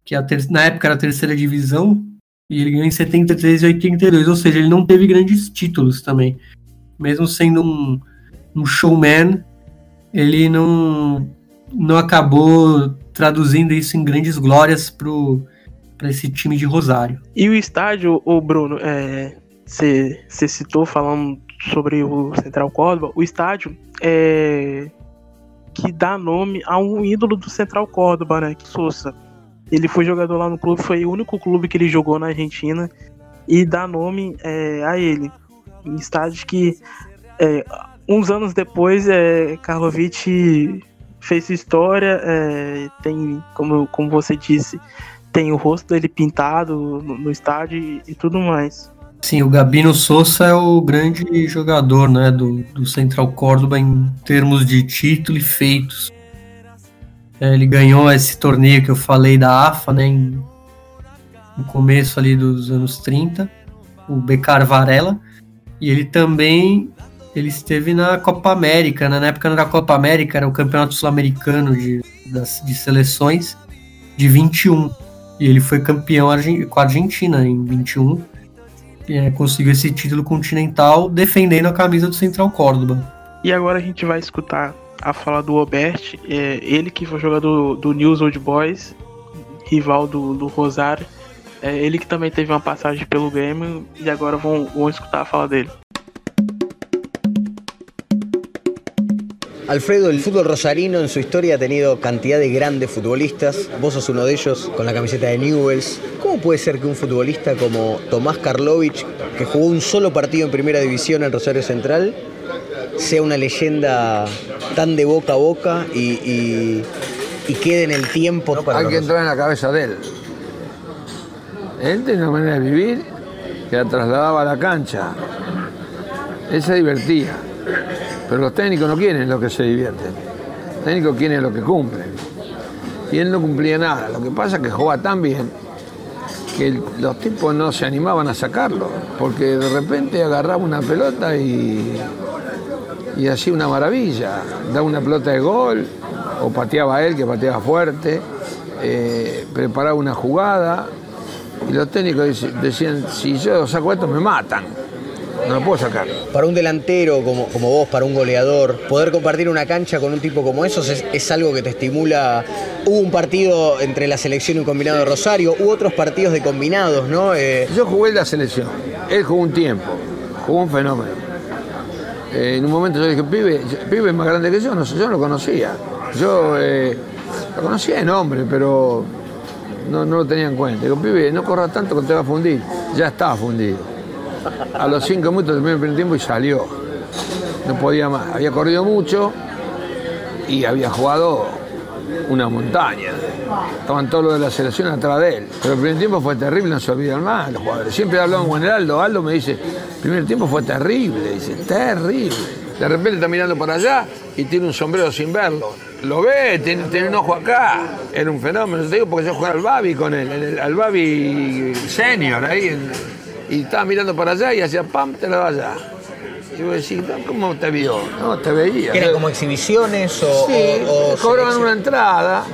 Speaker 3: que a ter, na época era a terceira divisão, e ele ganhou em 73 e 82, ou seja, ele não teve grandes títulos também. Mesmo sendo um, um showman, ele não, não acabou traduzindo isso em grandes glórias para esse time de Rosário.
Speaker 2: E o estádio, o Bruno, você é, citou falando sobre o Central Córdoba, o estádio é que dá nome a um ídolo do Central Córdoba, né? Que Souza. Ele foi jogador lá no clube, foi o único clube que ele jogou na Argentina e dá nome é, a ele. Em estádio que é, uns anos depois é, Karlovic fez história, é, tem, como, como você disse, tem o rosto dele pintado no, no estádio e, e, tudo mais.
Speaker 3: Sim, o Gabino Souza é o grande jogador né, do, do Central Córdoba em termos de título e feitos. É, ele ganhou esse torneio que eu falei da AFA, né, em, no começo ali dos anos 30, o Becar Varela, e ele também ele esteve na Copa América, né? na época não era a Copa América, era o Campeonato Sul-Americano de, de seleções de 21, e ele foi campeão com a Argentina em 21, e é, conseguiu esse título continental defendendo a camisa do Central Córdoba.
Speaker 2: E agora a gente vai escutar a fala do Obert, é, ele que foi jogador do, do News Old Boys, rival do, do Rosário, é, ele que também teve uma passagem pelo Grêmio e agora vão, vão escutar a fala dele.
Speaker 5: Alfredo, el fútbol rosarino en su historia ha tenido cantidad de grandes futbolistas. Vos sos uno de ellos con la camiseta de Newells. ¿Cómo puede ser que un futbolista como Tomás Karlovich, que jugó un solo partido en primera división en Rosario Central, sea una leyenda tan de boca a boca y, y, y quede en el tiempo.
Speaker 9: No Hay que entrar en la cabeza de él. Él tiene una manera de vivir que la trasladaba a la cancha. Él se divertía. Pero los técnicos no quieren lo que se divierten. Los técnicos quieren lo que cumplen. Y él no cumplía nada. Lo que pasa es que jugaba tan bien que los tipos no se animaban a sacarlo. Porque de repente agarraba una pelota y y hacía una maravilla. Daba una pelota de gol, o pateaba él, que pateaba fuerte, eh, preparaba una jugada, Y los técnicos decían, si yo saco esto me matan. No lo puedo sacar.
Speaker 5: Para un delantero como, como vos, para un goleador, poder compartir una cancha con un tipo como esos es, es algo que te estimula. Hubo un partido entre la selección y un combinado de Rosario, hubo otros partidos de combinados, ¿no? Eh,
Speaker 9: Yo jugué en la selección, él jugó un tiempo, jugó un fenómeno. Eh, en un momento yo dije, pibe, pibe es más grande que yo, no sé, yo no lo conocía. Yo eh, lo conocía de nombre, pero no, no lo tenía en cuenta. Digo, pibe, no corra tanto que te va a fundir. Ya estaba fundido. A los cinco minutos terminó el primer tiempo y salió. No podía más. Había corrido mucho y había jugado una montaña. Estaban todos los de la selección atrás de él. Pero el primer tiempo fue terrible, no se olvidan más los jugadores. Siempre hablaban con el Aldo. Aldo me dice, el primer tiempo fue terrible. Dice, terrible. De repente está mirando para allá y tiene un sombrero sin verlo. Lo ve, tiene, un ojo acá. Era un fenómeno. Te digo porque yo jugaba al Babi con él, al Babi senior ahí. en- y estaba mirando para allá y hacía pam, te la va allá. Y vos decís, "No, ¿cómo te vio? No, te veía.
Speaker 5: ¿que ¿Eran como exhibiciones o,
Speaker 9: Sí,
Speaker 5: o- o
Speaker 9: cobraban una entrada,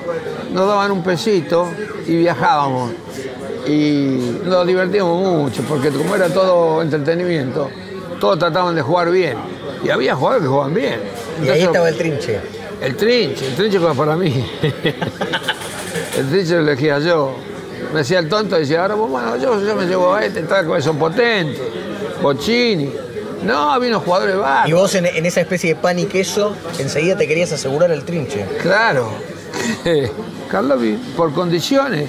Speaker 9: nos daban un pesito y viajábamos. Y nos divertíamos mucho, porque como era todo entretenimiento, todos trataban de jugar bien. Y había jugadores que jugaban bien.
Speaker 5: Y ahí estaba el trinche.
Speaker 9: el trinche, el trinche para mí. el trinche lo elegía yo. Me hacía el tonto y decía, ahora bueno, yo, yo me llevo a este, tal que son potentes, Bocini. No, había unos jugadores
Speaker 5: Y
Speaker 9: bárbaros.
Speaker 5: vos en, en esa especie de pan y queso, enseguida te querías asegurar el trinche.
Speaker 9: Claro. Carlovi, por condiciones,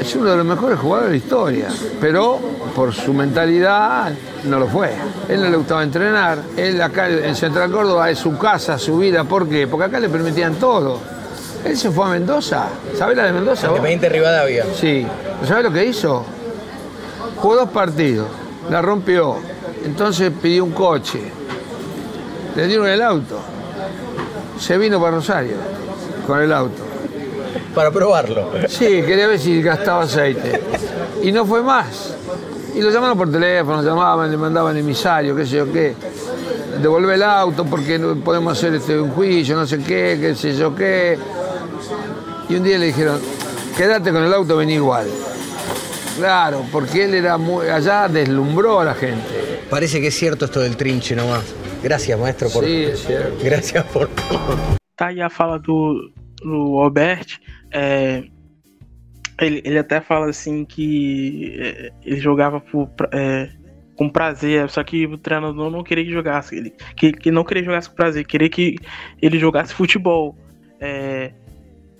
Speaker 9: es uno de los mejores jugadores de la historia, pero por su mentalidad no lo fue. Él no le gustaba entrenar, él acá en Central Córdoba es su casa, su vida, ¿por qué? Porque acá le permitían todo. Él se fue a Mendoza, ¿sabés la de Mendoza? vos?
Speaker 5: Independiente Rivadavia.
Speaker 9: Sí. ¿Sabés lo que hizo? Jugó dos partidos, la rompió, entonces pidió un coche, le dieron el auto, se vino para Rosario con el auto.
Speaker 5: Para probarlo.
Speaker 9: Sí, quería ver si gastaba aceite. Y no fue más. Y lo llamaron por teléfono, llamaban, le mandaban emisario, qué sé yo qué. Devolver el auto porque no podemos hacer este, un juicio, no sé qué, qué sé yo qué. Y un día le dijeron, quédate con el auto, vení igual. Claro, porque él era muy, allá deslumbró a la gente.
Speaker 5: Parece que es cierto esto del trinche nomás. Gracias, maestro, por.
Speaker 9: Sí, es cierto.
Speaker 5: Gracias por.
Speaker 2: Tá aí a fala do, do Albert. é, ele, ele até fala assim que é, ele jogava por, é, com prazer, só que o treinador não queria que jogasse. Ele, que, que não queria que jogasse com prazer, queria que ele jogasse futebol. É,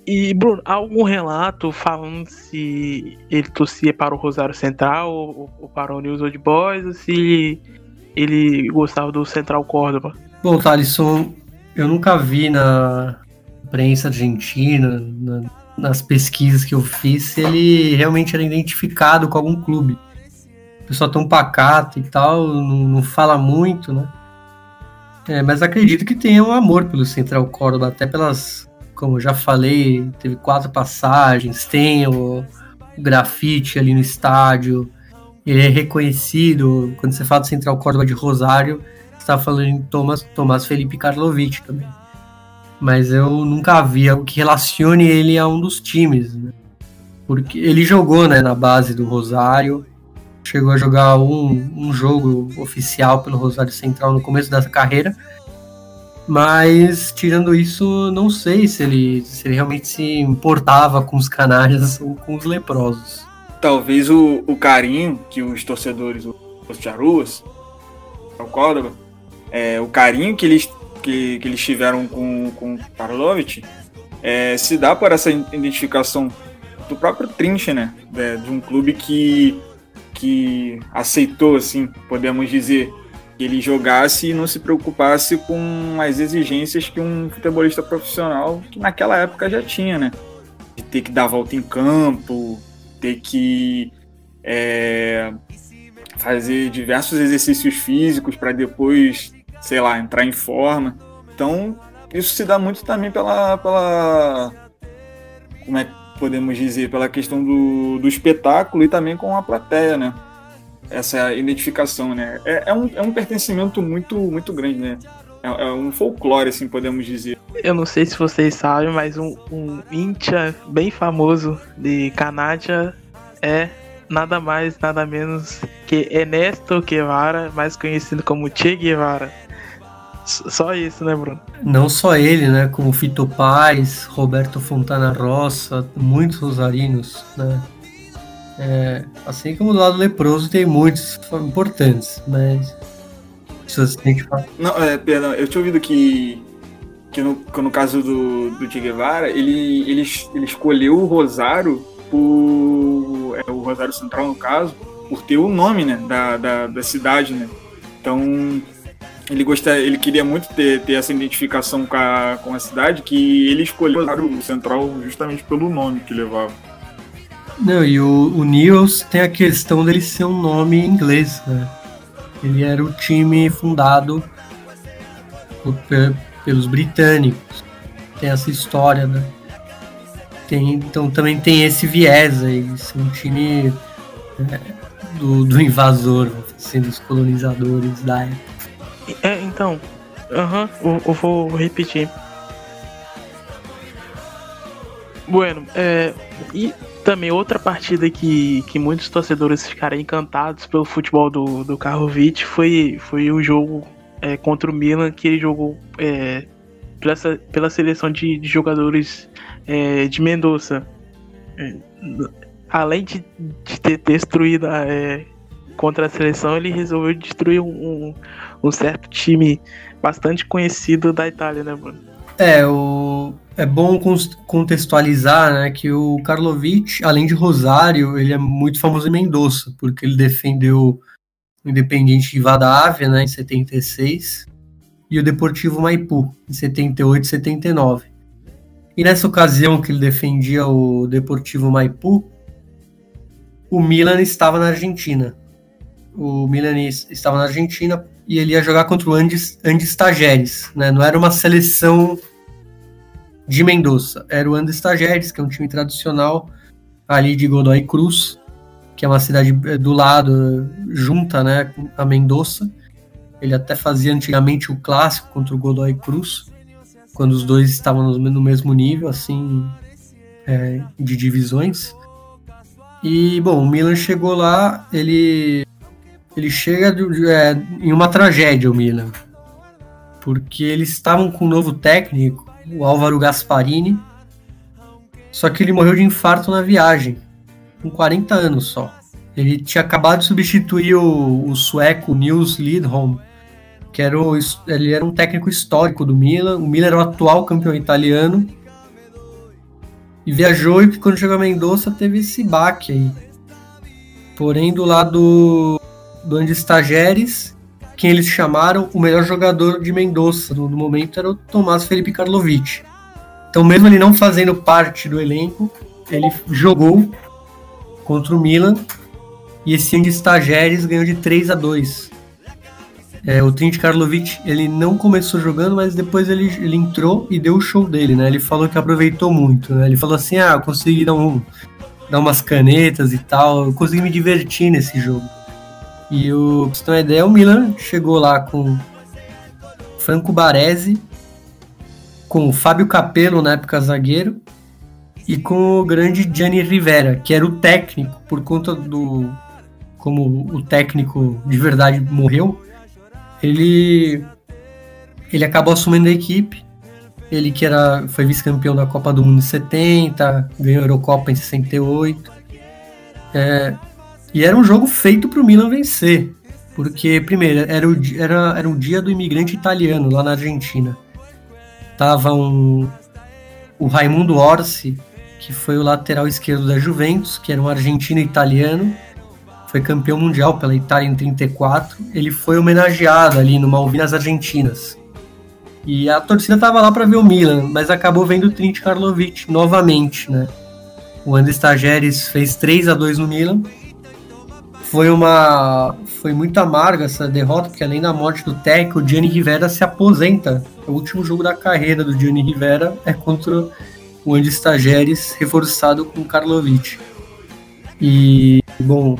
Speaker 2: e, Bruno, há algum relato falando se ele torcia para o Rosário Central ou, ou para o News Old Boys ou se ele gostava do Central Córdoba?
Speaker 3: Bom, Thalisson, eu nunca vi na imprensa argentina, na- nas pesquisas que eu fiz, se ele realmente era identificado com algum clube. O pessoal tão pacato e tal, não, não fala muito, né? É, mas acredito que tenha um amor pelo Central Córdoba, até pelas, como eu já falei, teve quatro passagens, tem o, o grafite ali no estádio, ele é reconhecido, quando você fala do Central Córdoba de Rosário, você tá falando em Thomas, Tomás Felipe Karlovic também. Mas eu nunca vi algo que relacione ele a um dos times, né? Porque ele jogou né, na base do Rosário, chegou a jogar um, um jogo oficial pelo Rosário Central no começo dessa carreira. Mas, tirando isso, não sei se ele, se ele realmente se importava com os canalhas ou com os leprosos.
Speaker 4: Talvez o, o carinho que os torcedores, os charuas, o Córdoba, é, o carinho que eles, que, que eles tiveram com, com o Karlovic é, se dá por essa identificação do próprio Trinche, né? De, um clube que, que aceitou, assim, podemos dizer, ele jogasse e não se preocupasse com as exigências que um futebolista profissional, que naquela época já tinha, né? De ter que dar volta em campo, ter que é, fazer diversos exercícios físicos para depois, sei lá, entrar em forma. Então, isso se dá muito também pela, pela como é que podemos dizer, pela questão do, do espetáculo e também com a plateia, né? Essa identificação, né? É, é, um, é um pertencimento muito, muito grande, né? É, é um folclore, assim, podemos dizer.
Speaker 2: Eu não sei se vocês sabem, mas um, um Incha bem famoso de Canadá é nada mais, nada menos que Ernesto Guevara, mais conhecido como Che Guevara. Só isso, né, Bruno?
Speaker 3: Não só ele, né? Como Fito Paz, Roberto Fontana Rossa, muitos rosarinos, né? É, assim como do lado leproso tem muitos importantes, mas
Speaker 4: que. Não, é, perdão, eu tinha ouvido que, que no, que no caso do, do Che Guevara, ele, ele, ele escolheu o Rosário por. É, o Rosário Central, no caso, por ter o nome né, da, da, da cidade, né? Então ele gosta, ele queria muito ter, ter essa identificação com a, com a cidade, que ele escolheu o Central justamente pelo nome que levava.
Speaker 3: Não, e o, o Nils tem a questão dele ser um nome em inglês, né? Ele era o time fundado pelos britânicos. Tem essa história, né? Tem, então também tem esse viés aí, ser um time é, do, do invasor, sendo os colonizadores da época.
Speaker 2: É, então, aham, eu, eu, vou repetir. Bueno, é, e também outra partida que, que muitos torcedores ficaram encantados pelo futebol do, do Karlovic foi, foi o jogo é, contra o Milan, que ele jogou é, pela, pela seleção de, de jogadores é, de Mendoza. É, além de, de ter destruído é, contra a seleção, ele resolveu destruir um, um, certo time bastante conhecido da Itália, né, Bruno?
Speaker 3: É, o, é bom contextualizar né, que o Karlovic, além de Rosário, ele é muito famoso em Mendoza, porque ele defendeu o Independiente de Vadávia né, em 76 e o Deportivo Maipu em 78 e 79. E nessa ocasião que ele defendia o Deportivo Maipu, o Milan estava na Argentina o Milan estava na Argentina e ele ia jogar contra o Andes, Andes Tajeres, né? Não era uma seleção de Mendoza, era o Andes Tajeres, que é um time tradicional ali de Godoy Cruz, que é uma cidade eh, do lado, junta, né, a Mendoza. Ele até fazia antigamente o clássico contra o Godoy Cruz, quando os dois estavam no mesmo nível, assim, é, de divisões. E, bom, o Milan chegou lá, ele ele chega é, em uma tragédia, o Milan. Porque eles estavam com um novo técnico, o Álvaro Gasparini, só que ele morreu de infarto na viagem, com 40 anos só. Ele tinha acabado de substituir o, o sueco Nils Lidholm, que era o, ele era um técnico histórico do Milan. O Milan era o atual campeão italiano. E viajou e quando chegou a Mendoza teve esse baque aí. Porém, do lado do Andes Tajeres, quem eles chamaram o melhor jogador de Mendoza no, no momento era o Tomás Felipe Karlovic. Então, mesmo ele não fazendo parte do elenco, ele jogou contra o Milan e esse Andes Tajeres ganhou de 3 a 2. É, o Trint Karlovic ele não começou jogando, mas depois ele, ele entrou e deu o show dele, né? Ele falou que aproveitou muito, né? Ele falou assim, ah, consegui dar, um, dar umas canetas e tal, eu consegui me divertir nesse jogo. E o, pra você ter uma ideia, o Milan chegou lá com Franco Baresi, com o Fábio Capello, na época zagueiro, e com o grande Gianni Rivera, que era o técnico, por conta do. Como o técnico de verdade morreu, ele. Ele acabou assumindo a equipe. Ele que era, foi vice-campeão da Copa do Mundo em 70, ganhou a Eurocopa em 68. É, e era um jogo feito para o Milan vencer. Porque, primeiro, era, o, era, era um dia do imigrante italiano lá na Argentina. Tava um, o Raimundo Orsi, que foi o lateral esquerdo da Juventus, que era um argentino italiano, foi campeão mundial pela Itália em 34. Ele foi homenageado ali no Malvinas Argentinas. E a torcida tava lá para ver o Milan, mas acabou vendo o Trint Karlovic novamente, né? O André Tajeres fez 3 a 2 no Milan foi uma foi muito amarga essa derrota, porque além da morte do técnico, o Gianni Rivera se aposenta. O último jogo da carreira do Gianni Rivera é contra o Andy Stageres, reforçado com Karlovic. E, bom,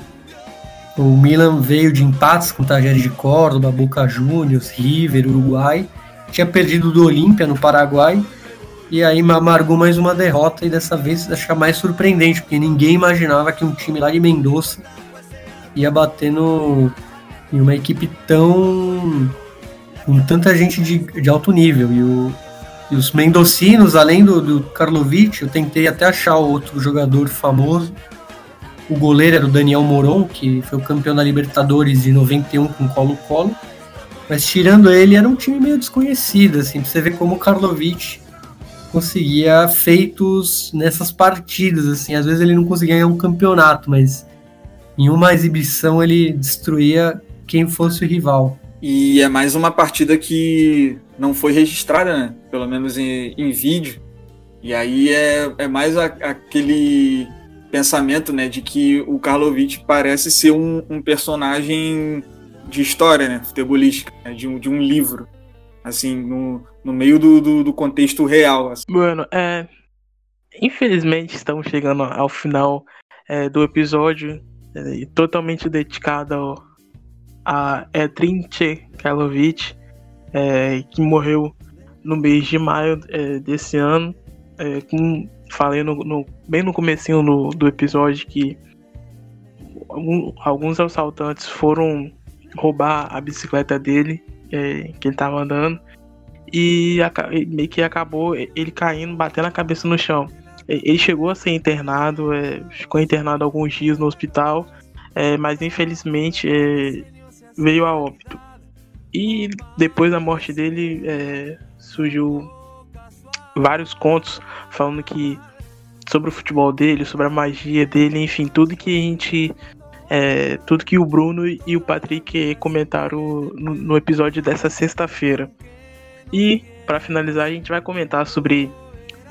Speaker 3: o Milan veio de empates com o Tajeres de Córdoba, Boca Juniors, River, Uruguai. Tinha perdido do Olímpia no Paraguai E aí amargou mais uma derrota e dessa vez acho mais surpreendente, porque ninguém imaginava que um time lá de Mendoza ia bater no, em uma equipe tão. com tanta gente de, de alto nível. E, o, e os mendocinos, além do, do Karlovic, eu tentei até achar outro jogador famoso. O goleiro era o Daniel Moron, que foi o campeão da Libertadores de 91 com Colo-Colo. Mas tirando ele, era um time meio desconhecido, assim, pra você ver como o Karlovic conseguia feitos nessas partidas, assim, às vezes ele não conseguia ganhar um campeonato, mas em uma exibição ele destruía quem fosse o rival.
Speaker 4: E é mais uma partida que não foi registrada, né? Pelo menos em, em vídeo. E aí é, é mais a, aquele pensamento, né, de que o Karlovic parece ser um, um personagem de história, né, futebolística, né, de, um, de um livro, assim, no, no meio do, do, do contexto real. Assim.
Speaker 2: Bueno, é, infelizmente estamos chegando ao final é, do episódio, totalmente dedicado a Trinche Karlovic, é, que morreu no mês de maio é, desse ano, é, falei no, no, bem no comecinho do, do episódio que algum, alguns assaltantes foram roubar a bicicleta dele, é, que ele tava andando, e meio que acabou ele caindo, batendo a cabeça no chão. Ele chegou a ser internado, é, ficou internado alguns dias no hospital, é, mas infelizmente é, veio a óbito. E depois da morte dele é, surgiu vários contos falando que sobre o futebol dele, sobre a magia dele, enfim, tudo que a gente. É, tudo que o Bruno e o Patrick comentaram no, no episódio dessa sexta-feira. E, para finalizar, a gente vai comentar sobre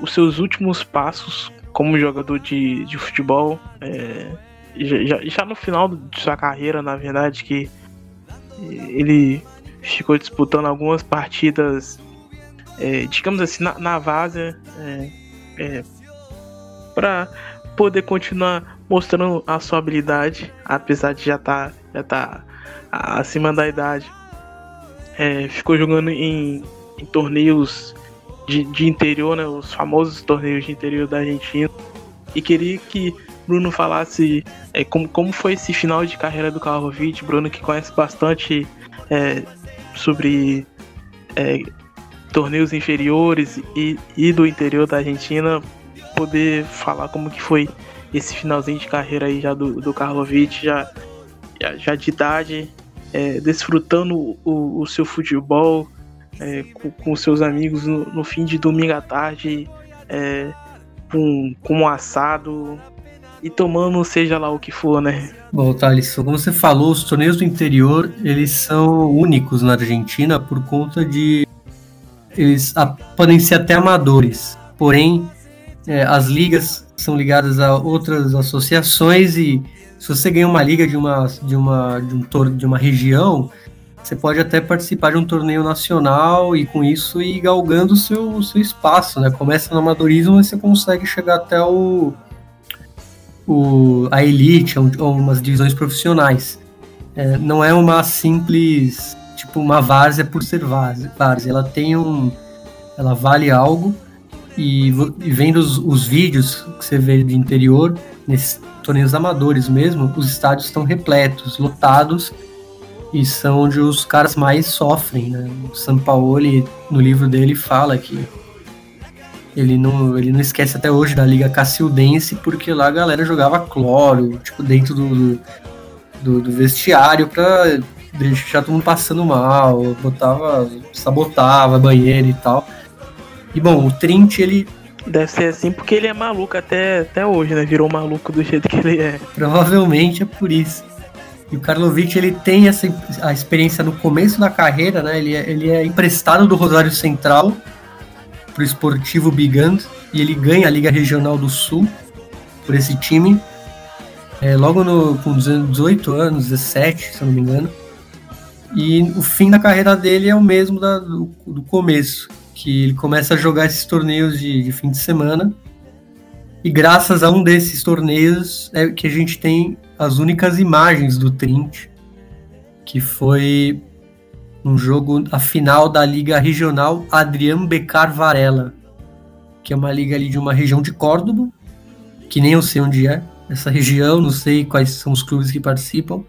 Speaker 2: os seus últimos passos como jogador de, de futebol. É, já, já no final de sua carreira, na verdade, que ele ficou disputando algumas partidas é, digamos assim, na, na várzea, é, é, para poder continuar mostrando a sua habilidade, apesar de já estar tá, já tá acima da idade. É, ficou jogando em, em torneios de, de, interior, né, os famosos torneios de interior da Argentina. E queria que Bruno falasse é, como, como foi esse final de carreira do Karlovic. Bruno que conhece bastante é, sobre é, torneios inferiores e, e do interior da Argentina, poder falar como que foi esse finalzinho de carreira aí já do, do Karlovic, já, já, já de idade, é, desfrutando o, o, seu futebol é, com, com seus amigos no, no, fim de domingo à tarde, é, com, com um assado e tomando seja lá o que for, né?
Speaker 3: Bom, Thales, como você falou, os torneios do interior, eles são únicos na Argentina por conta de eles podem ser até amadores, porém é, as ligas são ligadas a outras associações e se você ganha uma liga de uma de uma de, um, de uma região, você pode até participar de um torneio nacional e com isso ir galgando o seu, seu espaço, né? Começa no amadorismo e você consegue chegar até o, o a elite, ou umas divisões profissionais. É, não é uma simples tipo uma várzea por ser várzea. Ela tem um. Ela vale algo. E, e vendo os, os, vídeos que você vê de interior, nesses torneios amadores mesmo, os estádios estão repletos, lotados, e são onde os caras mais sofrem. Né? O Sampaoli, no livro dele, fala que ele não, ele não esquece até hoje da Liga Cacildense, porque lá a galera jogava cloro, tipo, dentro do, do, do vestiário pra deixar todo mundo passando mal, botava, sabotava banheiro e tal. E bom, o Trint, ele.
Speaker 2: Deve ser assim porque ele é maluco até, até hoje, né? Virou maluco do jeito que ele é.
Speaker 3: Provavelmente é por isso. E o Karlovic, ele tem essa a experiência no começo da carreira, né? Ele é, ele é emprestado do Rosário Central pro Esportivo Bigand e ele ganha a Liga Regional do Sul por esse time. É, logo no, com 18 anos, 17, se eu não me engano. E o fim da carreira dele é o mesmo da, do, do, começo, que ele começa a jogar esses torneios de, de, fim de semana. E graças a um desses torneios é que a gente tem as únicas imagens do Trint, que foi um jogo, a final da Liga Regional Adriano Becar Varela. que é uma liga ali de uma região de Córdoba, que nem eu sei onde é essa região, não sei quais são os clubes que participam.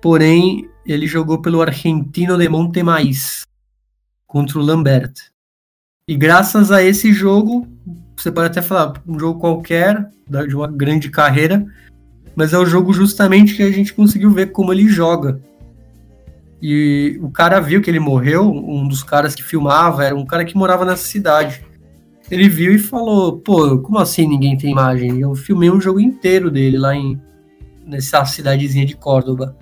Speaker 3: Porém, ele jogou pelo Argentino de Montemais contra o Lambert. E graças a esse jogo, você pode até falar, um jogo qualquer, de uma grande carreira, mas é o jogo justamente que a gente conseguiu ver como ele joga. E o cara viu que ele morreu, um dos caras que filmava, era um cara que morava nessa cidade. Ele viu e falou: pô, como assim ninguém tem imagem? Eu filmei um jogo inteiro dele lá em nessa cidadezinha de Córdoba.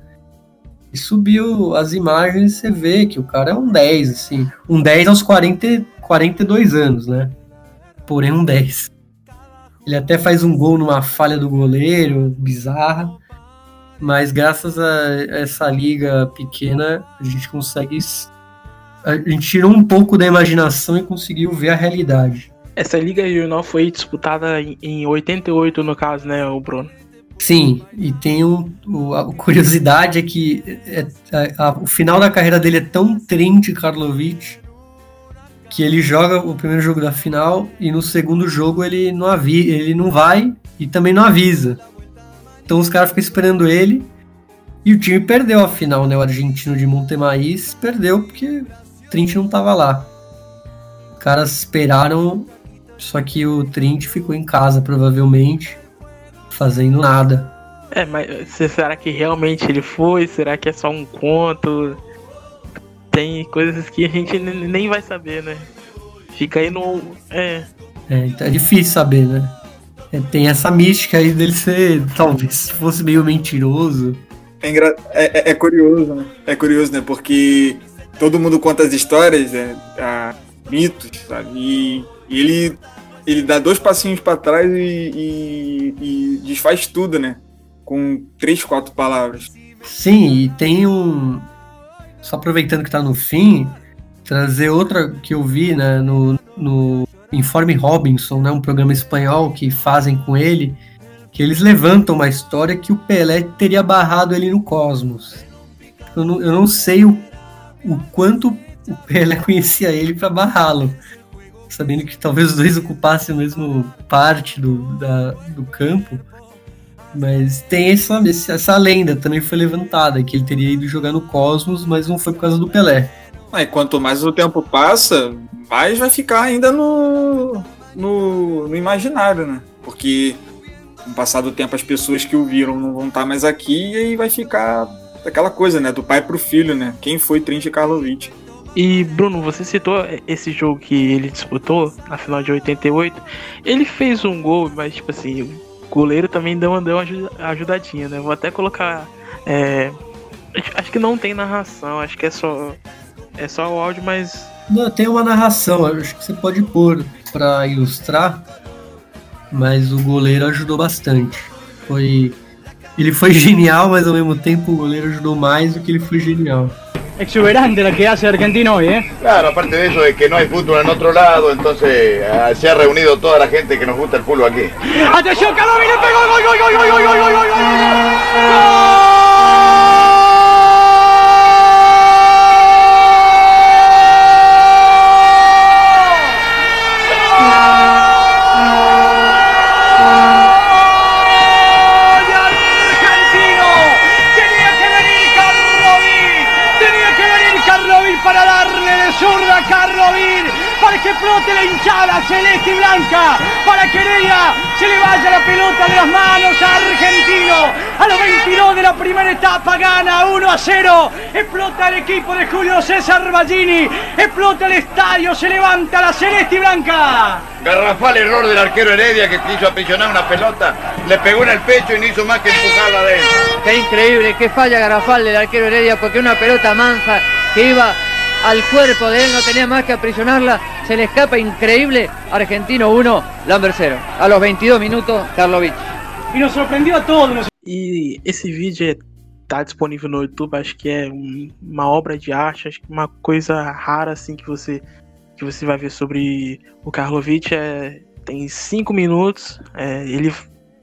Speaker 3: E subiu as imagens e você vê que o cara é um 10, assim. Um 10 aos 40, 42 anos, né? Porém, um 10. Ele até faz um gol numa falha do goleiro, bizarra. Mas graças a essa liga pequena, a gente consegue. A gente tirou um pouco da imaginação e conseguiu ver a realidade.
Speaker 2: Essa liga regional foi disputada em 88, no caso, né, o Bruno?
Speaker 3: Sim, e tem um, a curiosidade é que é, a, a, o final da carreira dele é tão trente, Karlovic, que ele joga o primeiro jogo da final e no segundo jogo ele não avi, ele não vai e também não avisa. Então os caras ficam esperando ele. E o time perdeu a final, né? O argentino de Montemaíz perdeu porque Trint não tava lá. Os caras esperaram, só que o Trint ficou em casa, provavelmente, fazendo nada.
Speaker 2: É, mas será que realmente ele foi? Será que é só um conto? Tem coisas que a gente nem vai saber, né? Fica aí no. É.
Speaker 3: É, então é difícil saber, né? É, tem essa mística aí dele ser, talvez, fosse meio mentiroso.
Speaker 4: É, engra... é, é, é, curioso, né? É curioso, né? Porque todo mundo conta as histórias, né? A mitos, sabe? E, e, ele, ele dá dois passinhos para trás e, e, e, desfaz tudo, né? Com três, quatro palavras.
Speaker 3: Sim, e tem um. Só aproveitando que tá no fim, trazer outra que eu vi, né? No, no Informe Robinson, né, um programa espanhol que fazem com ele, que eles levantam uma história que o Pelé teria barrado ele no Cosmos. Eu não, eu não sei o, o quanto o Pelé conhecia ele para barrá-lo, sabendo que talvez os dois ocupassem a mesma parte do, da, do campo. Mas tem essa, essa lenda também foi levantada, que ele teria ido jogar no Cosmos, mas não foi por causa do Pelé.
Speaker 4: Ah, e quanto mais o tempo passa, mais vai ficar ainda no, no, no imaginário, né? Porque com o passar do tempo as pessoas que o viram não vão estar mais aqui e aí vai ficar aquela coisa, né? Do pai pro filho, né? Quem foi Trinche Karlovic.
Speaker 2: E Bruno, você citou esse jogo que ele disputou na final de 88. Ele fez um gol, mas tipo assim, goleiro também deu deu uma ajudadinha, né? Vou até colocar. É, acho que não tem narração, acho que é só é só o áudio, mas.
Speaker 3: Não, tem uma narração, acho que você pode pôr para ilustrar, mas o goleiro ajudou bastante. Foi. Ele foi genial, mas ao mesmo tempo o goleiro ajudou mais do que ele foi genial.
Speaker 10: Exuberante la que hace Argentino hoy, ¿eh?
Speaker 11: Claro, aparte de eso, de que no hay fútbol en otro lado, entonces uh, se ha reunido toda la gente que nos gusta el fútbol aquí.
Speaker 10: ¡Atención, Calovi le pegó! ¡Gol, gol, gol, gol, gol, gol, gol, gol! ¡Gol! Que flote la hinchada celeste y blanca, para que ella se le vaya la pelota de las manos a Argentino. A los 22 de la primera etapa gana 1 a 0. Explota el equipo de Julio César Ballini. Explota el estadio, se levanta la celeste y blanca.
Speaker 11: Garrafal error del arquero Heredia que quiso aprisionar una pelota, le pegó en el pecho y no hizo más que empujarla adentro.
Speaker 12: Qué increíble, qué falla Garrafal del arquero Heredia porque una pelota mansa que iba al cuerpo de él, no tenía más que aprisionarla, se le escapa increíble, Argentino 1, Lambert 0. A los 22 minutos, Karlovic.
Speaker 10: E nos surpreendeu a todos.
Speaker 2: E esse vídeo tá disponível no YouTube, acho que é uma obra de arte, acho que uma coisa rara assim que você que você vai ver sobre o Karlovic é tem cinco minutos, é, ele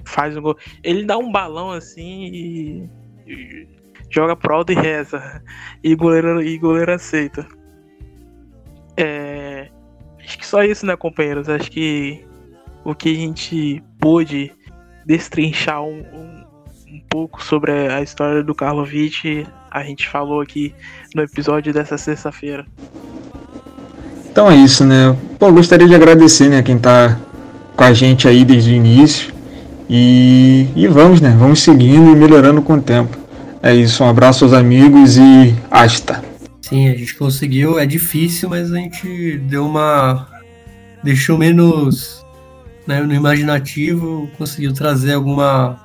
Speaker 2: faz um gol, ele dá um balão assim e, e joga pro alto e reza. E goleiro, e goleiro aceita. É, acho que só isso, né, companheiros? Acho que o que a gente pôde destrinchar um, um, um pouco sobre a história do Karlovic, a gente falou aqui no episódio dessa sexta-feira.
Speaker 13: Então é isso, né? Pô, gostaria de agradecer, né, quem tá com a gente aí desde o início. E, e vamos, né? Vamos seguindo e melhorando com o tempo. É isso, um abraço aos amigos e hasta.
Speaker 3: Sim, a gente conseguiu, é difícil, mas a gente deu uma. deixou menos né, no imaginativo, conseguiu trazer alguma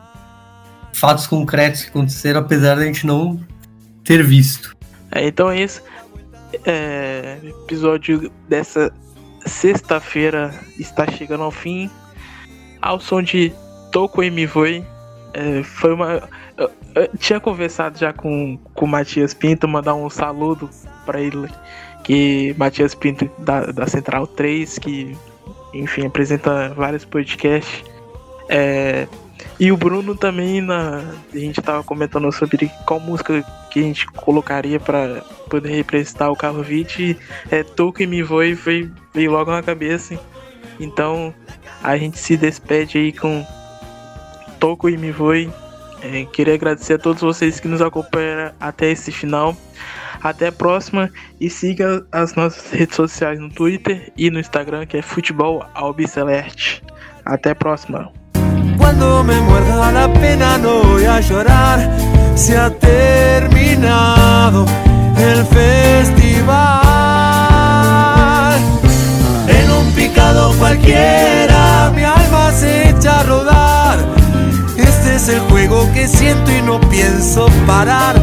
Speaker 3: fatos concretos que aconteceram, apesar da gente não ter visto.
Speaker 2: É, então é isso. É, episódio dessa sexta-feira está chegando ao fim. Ao som de Toco e Me Voi. É, foi uma. Eu, tinha conversado já com, com o Matias Pinto, mandar um saludo para ele. Que Matias Pinto da, da Central 3, que enfim, apresenta vários podcasts. É, e o Bruno também, na, a gente tava comentando sobre qual música que a gente colocaria para poder representar o Carlo Vitti. É Toco e Me Voe veio, veio logo na cabeça. Então a gente se despede aí com Toco e Me Voe. É, queria agradecer a todos vocês que nos acompanharam até esse final. Até a próxima e siga as nossas redes sociais no Twitter e no Instagram, que é Futebol Albiceleste. Até a próxima.
Speaker 14: Cuando me muerda la pena no voy a llorar, se ha terminado el festival. En un picado cualquiera no pienso parar.